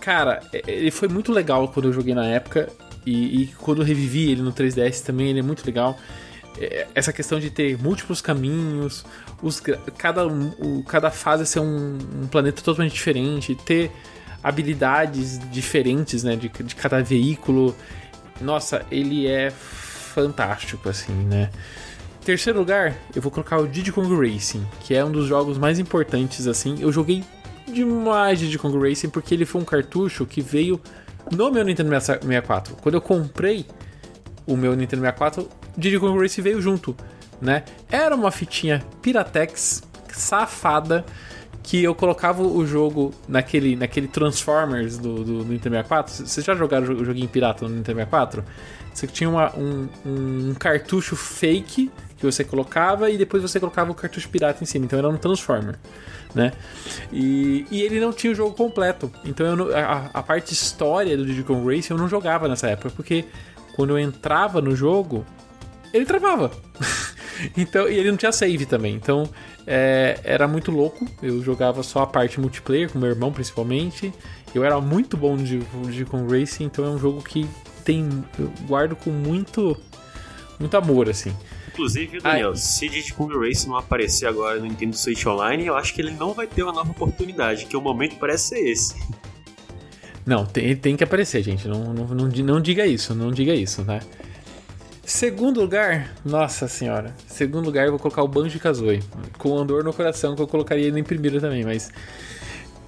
C: cara, ele foi muito legal quando eu joguei na época. E, e, quando eu revivi ele no 3DS também, ele é muito legal. É, essa questão de ter múltiplos caminhos, os, cada, o, cada fase ser um, um, planeta totalmente diferente, ter habilidades diferentes né, de, de cada veículo. Nossa, ele é fantástico, assim, né? Terceiro lugar, eu vou colocar o Diddy Kong Racing, que é um dos jogos mais importantes, assim. Eu joguei demais Diddy Kong Racing porque ele foi um cartucho que veio no meu Nintendo 64. Quando eu comprei o meu Nintendo 64, Diddy Kong Racing veio junto, né? Era uma fitinha Piratex safada que eu colocava o jogo naquele, naquele Transformers do, do, do Nintendo 64. Vocês já jogaram o joguinho pirata no Nintendo 64? Você tinha uma, um, um cartucho fake que você colocava e depois você colocava o cartucho pirata em cima. Então era um Transformer, né? E, e ele não tinha o jogo completo. Então a, a parte história do Diddy Kong Racing eu não jogava nessa época, porque quando eu entrava no jogo, ele travava. então, e ele não tinha save também. Então, é, era muito louco. Eu jogava só a parte multiplayer com meu irmão, principalmente. Eu era muito bom de, com Racing, então é um jogo que tem eu guardo com muito muito amor assim.
E: Inclusive, Daniel, Ai. se Kong Racing não aparecer agora no Nintendo Switch Online, eu acho que ele não vai ter uma nova oportunidade, que o momento parece ser esse.
C: Não, tem, tem que aparecer, gente. Não, não, não, não diga isso, não diga isso, né? Segundo lugar, nossa senhora. Segundo lugar, eu vou colocar o Banjo Kazooie. Com andor no coração, que eu colocaria ele em primeiro também, mas.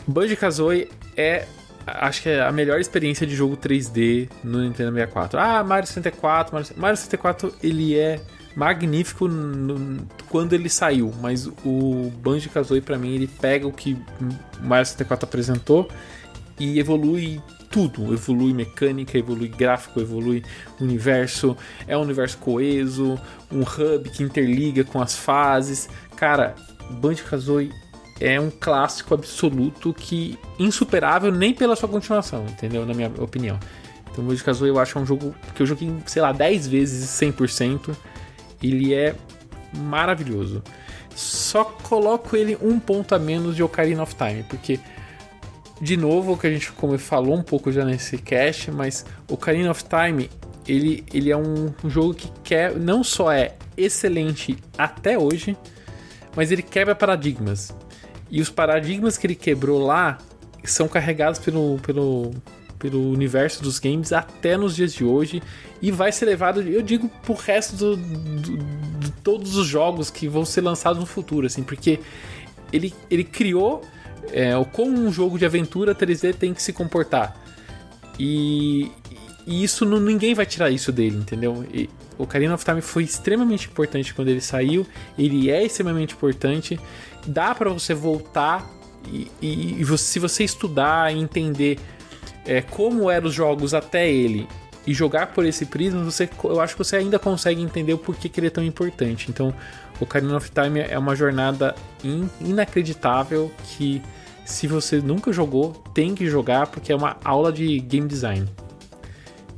C: Banjo Kazooie é. Acho que é a melhor experiência de jogo 3D no Nintendo 64. Ah, Mario 64. Mario, Mario 64 ele é magnífico no, quando ele saiu, mas o Banjo Kazooie para mim ele pega o que Mario 64 apresentou e evolui tudo. Evolui mecânica, evolui gráfico, evolui universo. É um universo coeso, um hub que interliga com as fases. Cara, Banjo-Kazooie é um clássico absoluto que insuperável nem pela sua continuação, entendeu? Na minha opinião. Então, Banjo-Kazooie eu acho um jogo que eu joguei, sei lá, 10 vezes 100%. Ele é maravilhoso. Só coloco ele um ponto a menos de Ocarina of Time, porque de novo, o que a gente como falou um pouco já nesse cast, mas Ocarina of Time, ele, ele é um jogo que quer, não só é excelente até hoje, mas ele quebra paradigmas. E os paradigmas que ele quebrou lá são carregados pelo, pelo, pelo universo dos games até nos dias de hoje e vai ser levado, eu digo, pro resto do, do, de todos os jogos que vão ser lançados no futuro, assim, porque ele, ele criou é, como um jogo de aventura 3D tem que se comportar. E, e isso não, ninguém vai tirar isso dele, entendeu? E, o Ocarina of Time foi extremamente importante quando ele saiu, ele é extremamente importante. Dá para você voltar e, e, e você, se você estudar e entender é, como eram os jogos até ele e jogar por esse prisma, você, eu acho que você ainda consegue entender o porquê que ele é tão importante. Então, o Ocarina of Time é uma jornada in, inacreditável que se você nunca jogou, tem que jogar porque é uma aula de game design.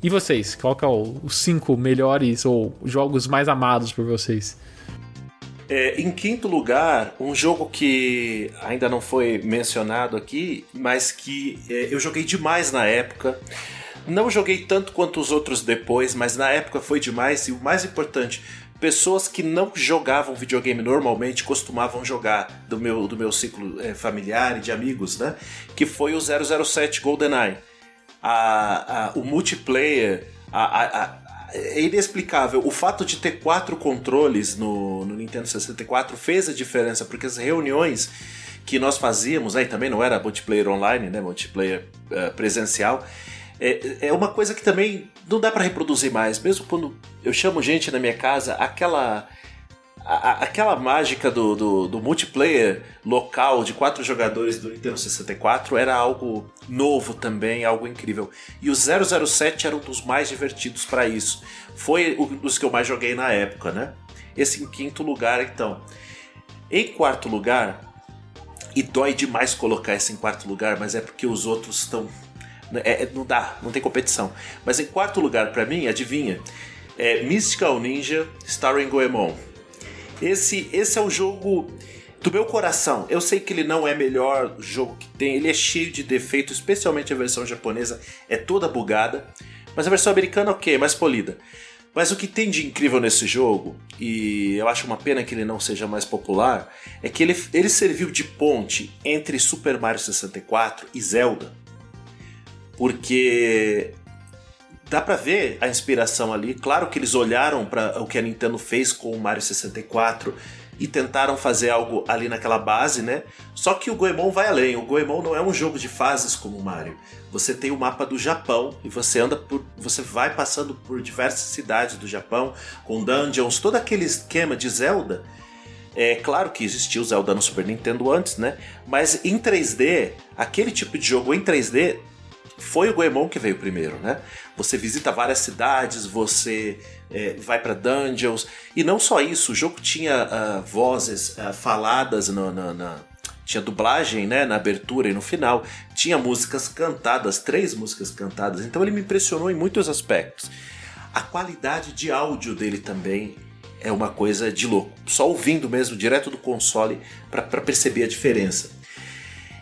C: E vocês? Qual que é o- os cinco melhores ou jogos mais amados por vocês?
F: É, em quinto lugar, um jogo que ainda não foi mencionado aqui, mas que é, eu joguei demais na época. Não joguei tanto quanto os outros depois, mas na época foi demais. E o mais importante, pessoas que não jogavam videogame normalmente costumavam jogar do meu, do meu ciclo é, familiar e de amigos, né? Que foi o 007 GoldenEye. A, a, o multiplayer, a, a, é inexplicável. O fato de ter quatro controles no, no Nintendo 64 fez a diferença, porque as reuniões que nós fazíamos, aí também não era multiplayer online, né? Multiplayer eh, presencial. É, é uma coisa que também não dá para reproduzir mais. Mesmo quando eu chamo gente na minha casa, aquela a- aquela mágica do, do, do multiplayer local de quatro jogadores do Nintendo 64 era algo novo também, algo incrível. E o 007 era um dos mais divertidos para isso. Foi um dos que eu mais joguei na época, né? Esse em quinto lugar, então. Em quarto lugar, e dói demais colocar esse em quarto lugar, mas é porque os outros estão. é- é- não dá, não tem competição. Mas em quarto lugar, para mim, adivinha? É Mystical Ninja Starring Goemon. Esse, esse é o jogo do meu coração. Eu sei que ele não é melhor jogo que tem, ele é cheio de defeitos, especialmente a versão japonesa é toda bugada, mas a versão americana ok, mais polida. Mas o que tem de incrível nesse jogo, e eu acho uma pena que ele não seja mais popular, é que ele, ele serviu de ponte entre Super Mario 64 e Zelda. Porque dá pra ver a inspiração ali. Claro que eles olharam para o que a Nintendo fez com o Mario 64 e tentaram fazer algo ali naquela base, né? Só que o Goemon vai além. O Goemon não é um jogo de fases como o Mario. Você tem o mapa do Japão e você anda por, você vai passando por diversas cidades do Japão com dungeons, todo aquele esquema de Zelda. É claro que existia o Zelda no Super Nintendo antes, né? Mas em 3D, aquele tipo de jogo em 3D foi o Goemon que veio primeiro, né? Você visita várias cidades, você é, vai para dungeons e não só isso, o jogo tinha ah, vozes ah, faladas na- tinha dublagem, né, na abertura e no final, tinha músicas cantadas, três músicas cantadas. Então ele me impressionou em muitos aspectos. A qualidade de áudio dele também é uma coisa de louco. Só ouvindo mesmo direto do console para perceber a diferença.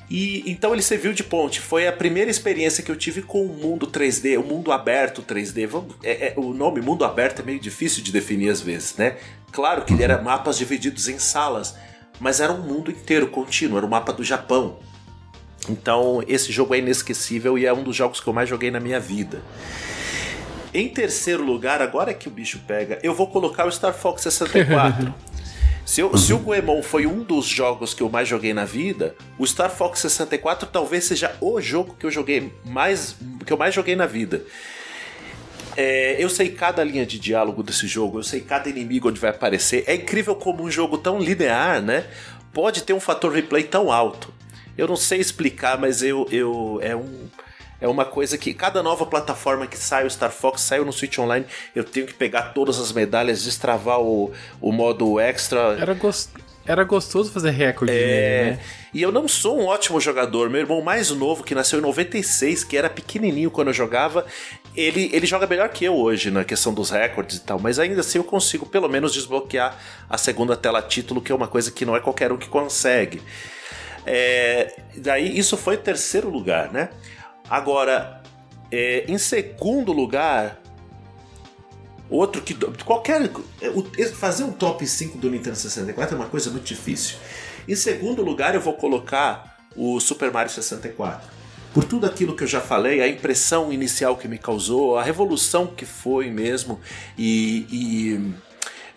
F: E então ele serviu de ponte. Foi a primeira experiência que eu tive com o mundo 3D, o mundo aberto 3D. Vamos- é- é- o nome mundo aberto é meio difícil de definir às vezes, né? Claro que ele era mapas divididos em salas, mas era um mundo inteiro contínuo, era o mapa do Japão. Então esse jogo é inesquecível e é um dos jogos que eu mais joguei na minha vida. Em terceiro lugar, agora é que o bicho pega, eu vou colocar o Star Fox 64. Se, eu- se o Goemon foi um dos jogos que eu mais joguei na vida, o Star Fox 64 talvez seja o jogo que eu joguei mais que eu mais joguei na vida. É, eu sei cada linha de diálogo desse jogo, eu sei cada inimigo onde vai aparecer. É incrível como um jogo tão linear, né? Pode ter um fator replay tão alto. Eu não sei explicar, mas eu, eu é um é uma coisa que cada nova plataforma que sai, o Star Fox saiu no Switch Online, eu tenho que pegar todas as medalhas, destravar o, o modo extra.
C: Era, gos- Era gostoso fazer recorde
F: É,
C: nele, né?
F: E eu não sou um ótimo jogador. Meu irmão mais novo, que nasceu em 96, que era pequenininho quando eu jogava, ele, ele joga melhor que eu hoje na questão dos recordes e tal. Mas ainda assim eu consigo pelo menos desbloquear a segunda tela título, que é uma coisa que não é qualquer um que consegue. É, daí isso foi terceiro lugar, né? Agora, é, em segundo lugar, outro que. Qualquer. o- Fazer um top 5 do Nintendo 64 é uma coisa muito difícil. Em segundo lugar, eu vou colocar o Super Mario 64. Por tudo aquilo que eu já falei, a impressão inicial que me causou, a revolução que foi mesmo, e. e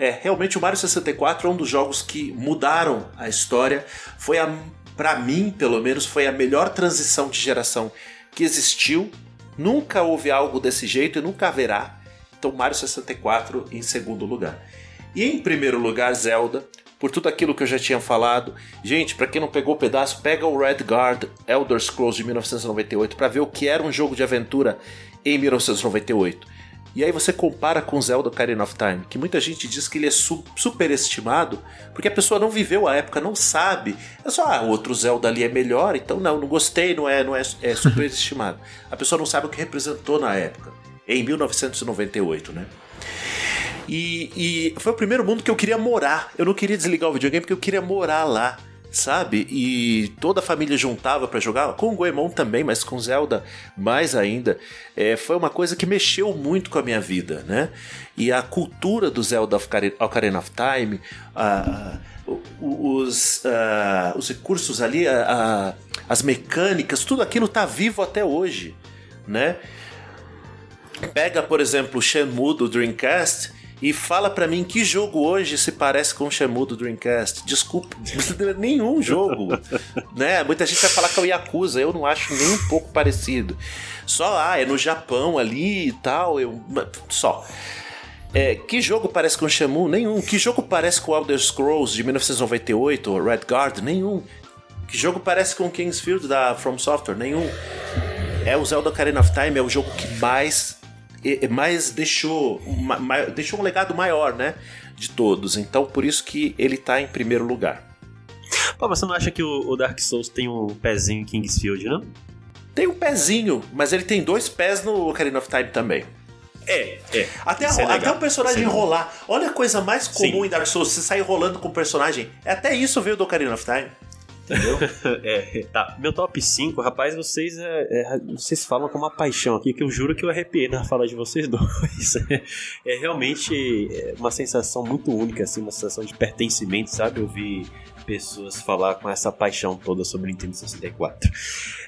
F: é, realmente o Mario 64 é um dos jogos que mudaram a história. Foi a, para mim, pelo menos, foi a melhor transição de geração que existiu. Nunca houve algo desse jeito e nunca haverá. Então, Mario 64 em segundo lugar. E em primeiro lugar, Zelda, por tudo aquilo que eu já tinha falado. Gente, para quem não pegou o pedaço, pega o Red Guard Elder Scrolls de 1998 para ver o que era um jogo de aventura em 1998. E aí você compara com Zelda Ocarina of Time, que muita gente diz que ele é su superestimado, porque a pessoa não viveu a época, não sabe. É só, ah, o outro Zelda ali é melhor, então não, não gostei, não é, não é, é superestimado. A pessoa não sabe o que representou na época. em 1998, né? E, e foi o primeiro mundo que eu queria morar. Eu não queria desligar o videogame porque eu queria morar lá sabe? E toda a família juntava para jogar, com o Goemon também, mas com Zelda mais ainda. É, foi uma coisa que mexeu muito com a minha vida, né? E a cultura do Zelda Ocarina of Time, os, os recursos ali, as mecânicas, tudo aquilo tá vivo até hoje, né? Pega, por exemplo, o Shenmue do Dreamcast e fala para mim que jogo hoje se parece com o Shenmue do Dreamcast. Desculpa, nenhum jogo, né? Muita gente vai falar que é o Yakuza, eu não acho nem um pouco parecido. Só, ah, é no Japão ali e tal, eu... só. É, que jogo parece com o Shenmue? Nenhum. Que jogo parece com o Elder Scrolls de 1998, Red Guard? Nenhum. Que jogo parece com o Kingsfield da From Software? Nenhum. É o Zelda Ocarina of Time, é o jogo que mais mais deixou, deixou um legado maior, né? De todos. Então, por isso que ele tá em primeiro lugar.
E: Pô, mas você não acha que o Dark Souls tem um pezinho em Kingsfield, não?
F: Tem um pezinho, mas ele tem dois pés no Ocarina of Time também.
E: É, é.
F: Até, a, é até o personagem enrolar. Olha a coisa mais comum Sim. em Dark Souls, você sair rolando com o personagem. Até isso veio do Ocarina of Time. Entendeu?
E: é, tá. Meu top 5, rapaz, vocês, é, é, vocês falam com uma paixão aqui que eu juro que eu arrepiei na fala de vocês dois. é realmente é, uma sensação muito única, assim, uma sensação de pertencimento, sabe? Eu vi pessoas falar com essa paixão toda sobre Nintendo 64.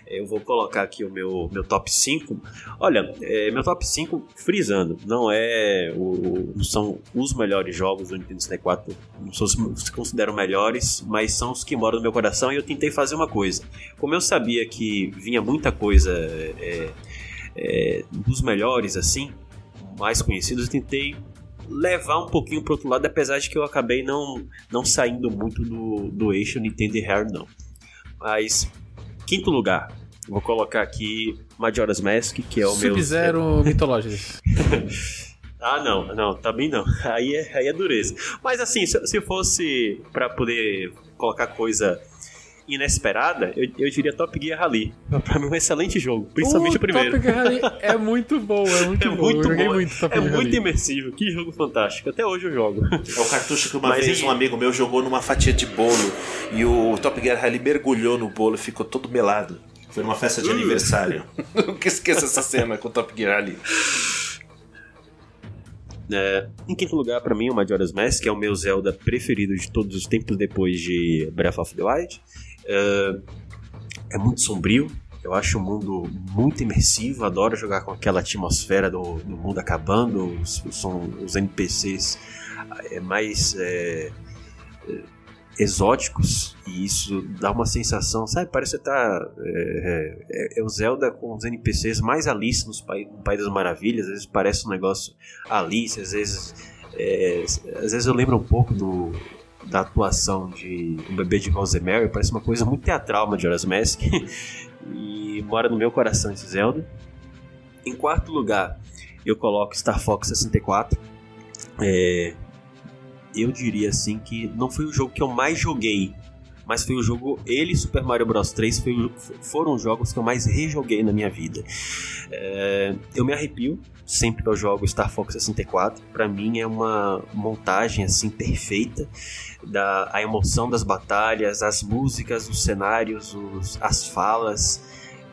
E: Eu vou colocar aqui o meu, meu top 5. Olha, é, meu top 5, frisando, não é o, são os melhores jogos do Nintendo 64, não são os que considero melhores, mas são os que moram no meu coração e eu tentei fazer uma coisa. Como eu sabia que vinha muita coisa é, é, dos melhores assim, mais conhecidos, eu tentei levar um pouquinho pro outro lado, apesar de que eu acabei não, não saindo muito do, do eixo Nintendo Rare, não. Mas, quinto lugar, vou colocar aqui Majora's Mask, que é o meu...
C: Sub-Zero Mythologies.
E: ah, não, não, também não. Aí é, aí é dureza. Mas assim, se, se fosse para poder colocar coisa inesperada, eu, eu diria Top Gear Rally. Pra mim é um excelente jogo, principalmente o, o primeiro.
C: Top Gear Rally é muito bom, é muito é bom. Muito eu bom. muito Top
E: é Gear muito imersivo, que jogo fantástico. Até hoje eu jogo.
F: É o cartucho que uma Mas vez um amigo meu jogou numa fatia de bolo e o Top Gear Rally mergulhou no bolo e ficou todo melado. Foi numa festa de uh. aniversário. Nunca esqueça essa cena com o Top Gear Rally.
E: É, em quinto lugar, para mim, o Majora's Mask, que é o meu Zelda preferido de todos os tempos depois de Breath of the Wild. É, é muito sombrio, eu acho o mundo muito imersivo, adoro jogar com aquela atmosfera do, do mundo acabando, os, são os NPCs é, mais é, é, exóticos e isso dá uma sensação, sabe? Parece que tá. É, é, é o Zelda com os NPCs mais Alice nos no País das Maravilhas, às vezes parece um negócio Alice, às vezes. Às vezes eu lembro um pouco do, da atuação de um bebê de Rosemary, parece uma coisa muito teatral, Majora's Mask. e mora no meu coração esse Zelda. Em quarto lugar, eu coloco Star Fox 64. É, eu diria assim que não foi o jogo que eu mais joguei, mas foi o jogo ele e Super Mario Bros 3 foi, foram os jogos que eu mais rejoguei na minha vida. É, eu me arrepio sempre que eu jogo Star Fox 64. Para mim é uma montagem assim perfeita da a emoção das batalhas, as músicas, os cenários, os, as falas.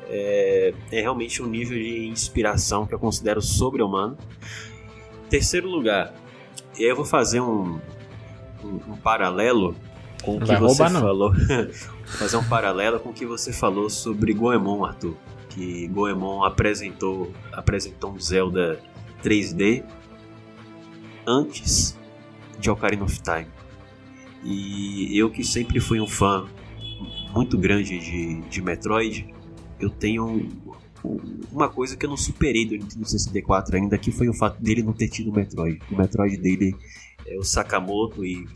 E: É, é realmente um nível de inspiração que eu considero sobre-humano. Terceiro lugar, eu vou fazer um, um, um paralelo com o que você roubar, falou. fazer um paralelo com o que você falou sobre Goemon, Arthur. Que Goemon apresentou, apresentou um Zelda 3D antes de Ocarina of Time. E eu que sempre fui um fã muito grande de, de Metroid, eu tenho uma coisa que eu não superei do Nintendo 64 ainda, que foi o fato dele não ter tido o Metroid. O Metroid dele o Sakamoto e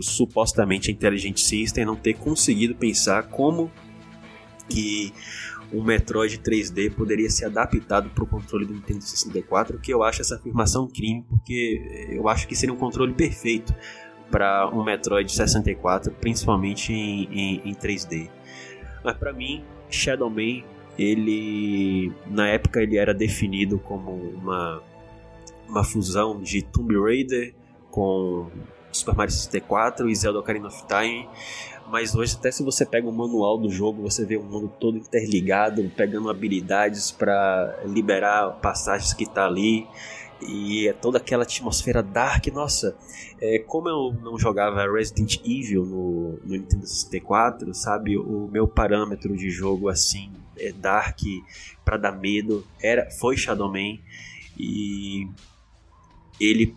E: supostamente a Intelligent System não ter conseguido pensar como que um Metroid 3D poderia ser adaptado para o controle do Nintendo 64, que eu acho essa afirmação crime, porque eu acho que seria um controle perfeito para um Metroid 64, principalmente em, em, em 3D. Mas para mim, Shadow Man Ele, na época, ele era definido como uma, uma fusão de Tomb Raider com Super Mario 64 e Zelda Ocarina of Time. Mas hoje, até se você pega o manual do jogo, você vê o mundo todo interligado, pegando habilidades para liberar passagens que tá ali. E é toda aquela atmosfera dark. Nossa, é, como eu não jogava Resident Evil no, no Nintendo 64, sabe? O meu parâmetro de jogo assim, é dark, para dar medo, era foi Shadow Man. E ele,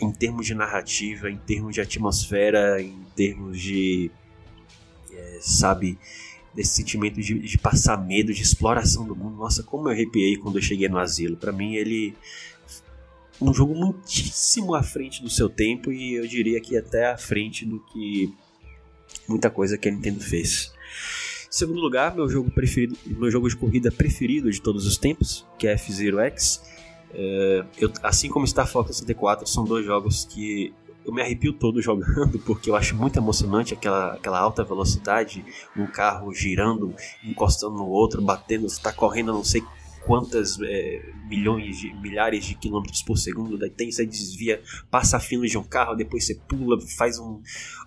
E: em termos de narrativa, em termos de atmosfera, em termos de. É, sabe? Desse sentimento de, de passar medo, de exploração do mundo. Nossa, como eu arrepiei quando eu cheguei no asilo. Para mim, ele um jogo muitíssimo à frente do seu tempo e eu diria que até à frente do que muita coisa que a Nintendo fez. Em segundo lugar, meu jogo preferido, meu jogo de corrida preferido de todos os tempos, que é F-Zero X. É, eu, assim como Star Fox 64, são dois jogos que eu me arrepio todo jogando porque eu acho muito emocionante aquela, aquela alta velocidade, um carro girando, encostando no outro, batendo, está correndo não sei quantas é, milhões de milhares de quilômetros por segundo, daí tem, você desvia, passa fila de um carro, depois você pula, faz um,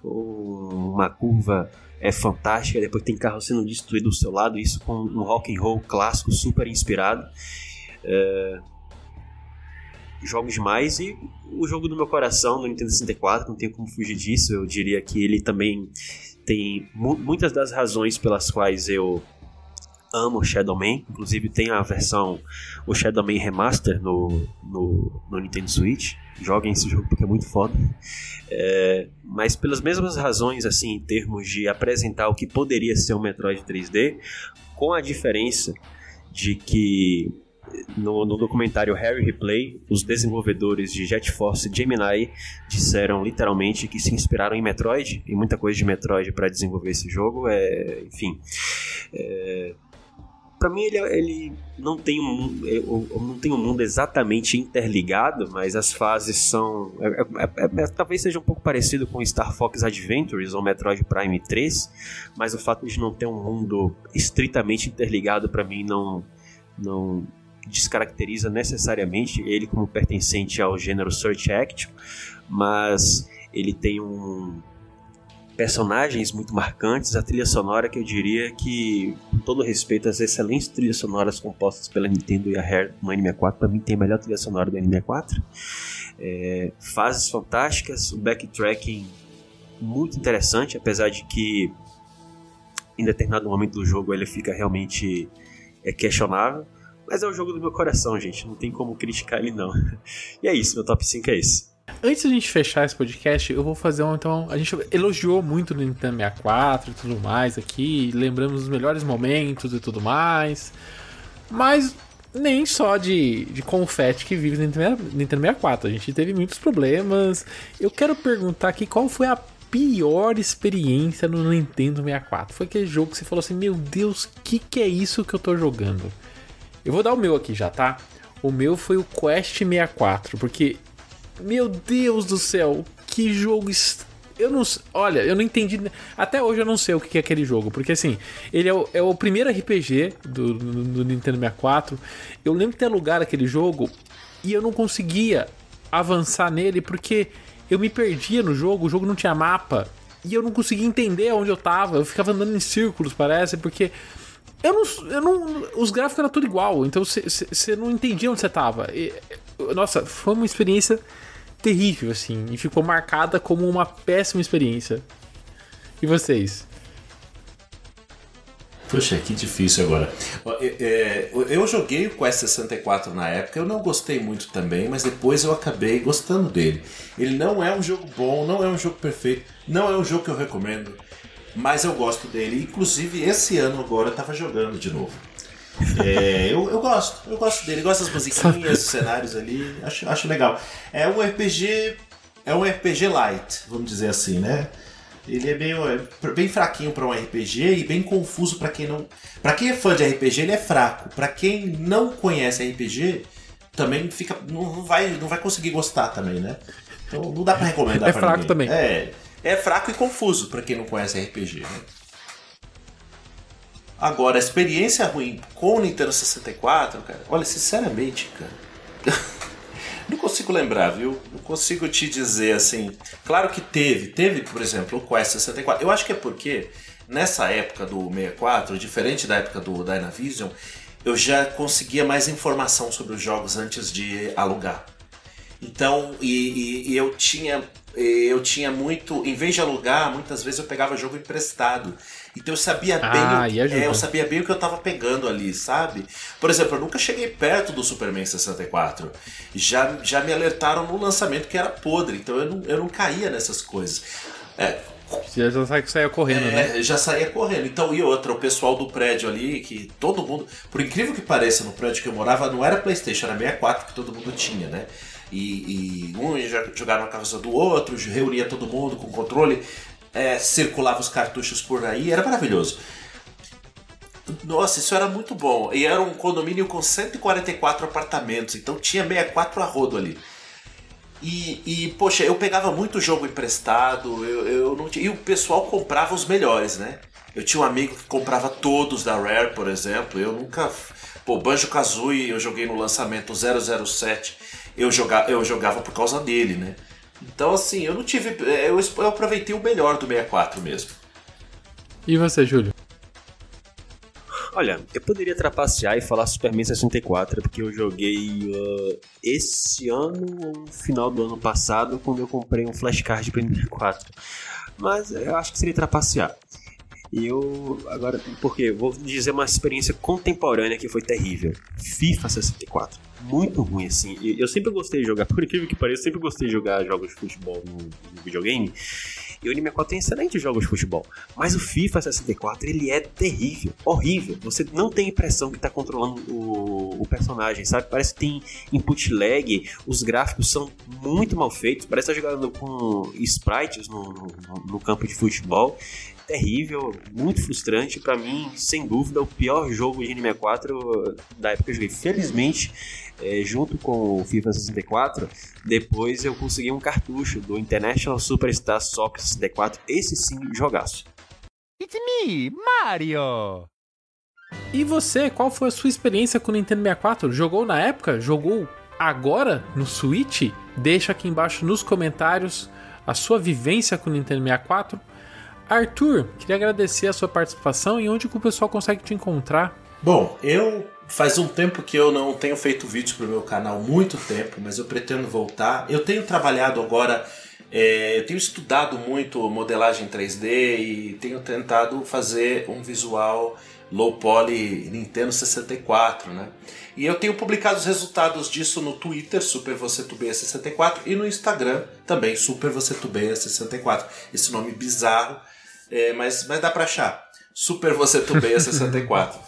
E: um, uma curva é fantástica, depois tem carro sendo destruído do seu lado, isso com um rock and roll clássico super inspirado. É, jogo demais e o jogo do meu coração no Nintendo 64, não tem como fugir disso, eu diria que ele também tem mu muitas das razões pelas quais eu amo Shadow Man, inclusive tem a versão, o Shadow Man Remaster no, no, no Nintendo Switch. Joguem esse jogo porque é muito foda. É, mas pelas mesmas razões, assim, em termos de apresentar o que poderia ser um Metroid 3D, com a diferença de que no, no, documentário Harry Replay, os desenvolvedores de Jet Force Gemini disseram literalmente que se inspiraram em Metroid, e muita coisa de Metroid para desenvolver esse jogo. É, enfim, é, para mim ele, ele não tem um não tem um mundo exatamente interligado, mas as fases são é, é, é, é, talvez seja um pouco parecido com Star Fox Adventures ou Metroid Prime 3, mas o fato de não ter um mundo estritamente interligado para mim não não descaracteriza necessariamente ele como pertencente ao gênero Search Action, mas ele tem um personagens muito marcantes, a trilha sonora que eu diria que, com todo respeito às excelentes trilhas sonoras compostas pela Nintendo e a Rare no N64, para mim tem a melhor trilha sonora do N64. É, fases fantásticas, o backtracking muito interessante, apesar de que em determinado momento do jogo ele fica realmente é, questionável. Mas é o jogo do meu coração, gente. Não tem como criticar ele, não. E é isso, meu top 5 é esse.
C: Antes da gente fechar esse podcast, eu vou fazer um. Então, a gente elogiou muito o Nintendo 64 e tudo mais aqui, lembramos os melhores momentos e tudo mais. Mas nem só de, de confete que vive no Nintendo 64. A gente teve muitos problemas. Eu quero perguntar aqui qual foi a pior experiência no Nintendo 64. Foi aquele jogo que você falou assim: Meu Deus, que que é isso que eu tô jogando? Eu vou dar o meu aqui já, tá? O meu foi o Quest 64, porque meu Deus do céu, que jogo est... Eu não Olha, eu não entendi. Até hoje eu não sei o que é aquele jogo. Porque assim, ele é o, é o primeiro RPG do, do, do, Nintendo 64. Eu lembro de ter lugar aquele jogo e eu não conseguia avançar nele porque eu me perdia no jogo, o jogo não tinha mapa. E eu não conseguia entender onde eu tava. Eu ficava andando em círculos, parece, porque. Eu não, eu não, os gráficos eram tudo igual, então você não entendia onde você tava. E, nossa, foi uma experiência terrível, assim, e ficou marcada como uma péssima experiência. E vocês?
G: Poxa, que difícil agora. É, eu joguei o Quest 64 na época, eu não gostei muito também, mas depois eu acabei gostando dele. Ele não é um jogo bom, não é um jogo perfeito, não é um jogo que eu recomendo, mas eu gosto dele. Inclusive, esse ano agora eu tava jogando de novo. É, eu, eu gosto, eu gosto dele, gosto das musiquinhas, dos cenários ali, acho, acho legal. É um RPG, é um RPG light, vamos dizer assim, né? Ele é meio é bem fraquinho para um RPG e bem confuso para quem não, para quem é fã de RPG, ele é fraco. Para quem não conhece RPG, também fica não vai não vai conseguir gostar também, né? Então não dá para recomendar
C: É fraco
G: ninguém.
C: também.
G: É, é fraco e confuso para quem não conhece RPG, né?
F: Agora, a experiência ruim com o Nintendo 64, cara, olha, sinceramente, cara. não consigo lembrar, viu? Não consigo te dizer assim. Claro que teve, teve, por exemplo, o Quest 64. Eu acho que é porque nessa época do 64, diferente da época do Dynavision, eu já conseguia mais informação sobre os jogos antes de alugar. Então, e, e, e eu tinha eu tinha muito, em vez de alugar, muitas vezes eu pegava jogo emprestado. Então eu sabia bem,
C: Ah,
F: o,
C: ajuda.
F: é, eu sabia bem o que eu tava pegando ali, sabe? Por exemplo, eu nunca cheguei perto do Superman 64. Já, já me alertaram no lançamento que era podre, então eu não, eu não caía nessas coisas. É,
C: Você já que saia correndo, né?
F: é, já saía correndo. Então, e outra, o pessoal do prédio ali, que todo mundo, por incrível que pareça, no prédio que eu morava, não era PlayStation, era 64 que todo mundo tinha, né? E, e um jogava na casa do outro, reunia todo mundo com controle, é, circulava os cartuchos por aí, era maravilhoso. Nossa, isso era muito bom. E era um condomínio com 144 apartamentos, então tinha 64 a rodo ali. E, e, poxa, eu pegava muito jogo emprestado, eu, eu não tinha, e o pessoal comprava os melhores, né? Eu tinha um amigo que comprava todos da Rare, por exemplo. Eu nunca. Pô, Banjo Kazooie eu joguei no lançamento 007. Eu jogava, eu jogava por causa dele, né? Então, assim, eu não tive. Eu, eu aproveitei o melhor do 64 mesmo.
C: E você, Júlio?
E: Olha, eu poderia trapacear e falar Superman 64, porque eu joguei uh, esse ano ou no final do ano passado, quando eu comprei um flashcard para 64. Mas eu acho que seria trapacear. E eu, agora, porque vou dizer uma experiência contemporânea que foi terrível: FIFA 64. Muito ruim, assim. Eu sempre gostei de jogar, por incrível que pareça, eu sempre gostei de jogar jogos de futebol no, no videogame. E o Anime 4 tem excelentes jogos de futebol. Mas o FIFA 64, ele é terrível, horrível. Você não tem impressão que tá controlando o, o personagem, sabe? Parece que tem input lag, os gráficos são muito mal feitos. Parece estar jogando com sprites no, no- no campo de futebol. Terrível, muito frustrante. Pra mim, sem dúvida, o pior jogo de Anime 4 da época que eu joguei. Felizmente, é, junto com o FIFA 64, depois eu consegui um cartucho do International Superstar Soccer 64. Esse sim, jogaço.
A: It's me, Mario!
C: E você, qual foi a sua experiência com o Nintendo 64? Jogou na época? Jogou agora no Switch? Deixa aqui embaixo nos comentários a sua vivência com o Nintendo 64. Arthur, queria agradecer a sua participação e onde que o pessoal consegue te encontrar.
F: Bom, eu faz um tempo que eu não tenho feito vídeos para o meu canal, muito tempo, mas eu pretendo voltar. Eu tenho trabalhado agora, é, eu tenho estudado muito modelagem 3D e tenho tentado fazer um visual low poly Nintendo 64, né? E eu tenho publicado os resultados disso no Twitter, Super Você Tubeia 64, e no Instagram também, Super Você Tubeia 64. Esse nome bizarro, é, mas, mas dá pra achar. Super Você Tubeia 64.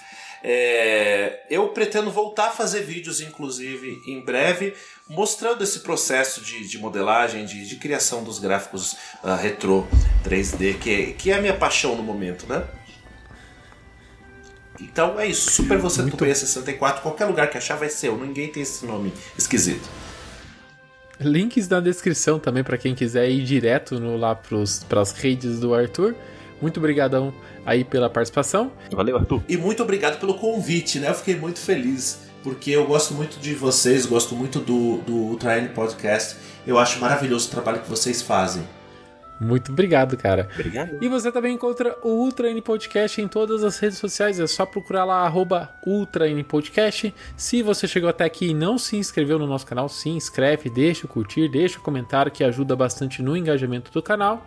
F: É, eu pretendo voltar a fazer vídeos, inclusive, em breve, mostrando esse processo de, de modelagem, de, de criação dos gráficos ah, retrô 3D, que, é- que é a minha paixão no momento, né? Então é isso, Super Você Tubeia 64, qualquer lugar que achar vai ser eu, ninguém tem esse nome esquisito.
C: Links na descrição também para quem quiser ir direto no, lá para as redes do Arthur. Muito obrigadão aí pela participação.
E: Valeu, Arthur.
F: E muito obrigado pelo convite, né? Eu fiquei muito feliz, porque eu gosto muito de vocês, gosto muito do, do Ultra N Podcast. Eu acho maravilhoso o trabalho que vocês fazem.
C: Muito obrigado, cara.
E: Obrigado.
C: E você também encontra o Ultra N Podcast em todas as redes sociais. É só procurar lá, arroba Ultra N Podcast. Se você chegou até aqui e não se inscreveu no nosso canal, se inscreve, deixa o curtir, deixa o comentário que ajuda bastante no engajamento do canal.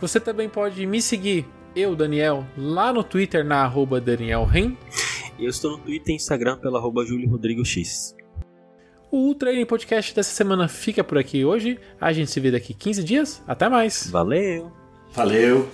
C: Você também pode me seguir, eu, Daniel, lá no Twitter, na arroba Daniel Ren.
E: Eu estou no Twitter e Instagram pela arroba Júlio Rodrigo X.
C: O Ultra N Podcast dessa semana fica por aqui hoje. A gente se vê daqui 15 dias. Até mais!
E: Valeu!
F: Valeu!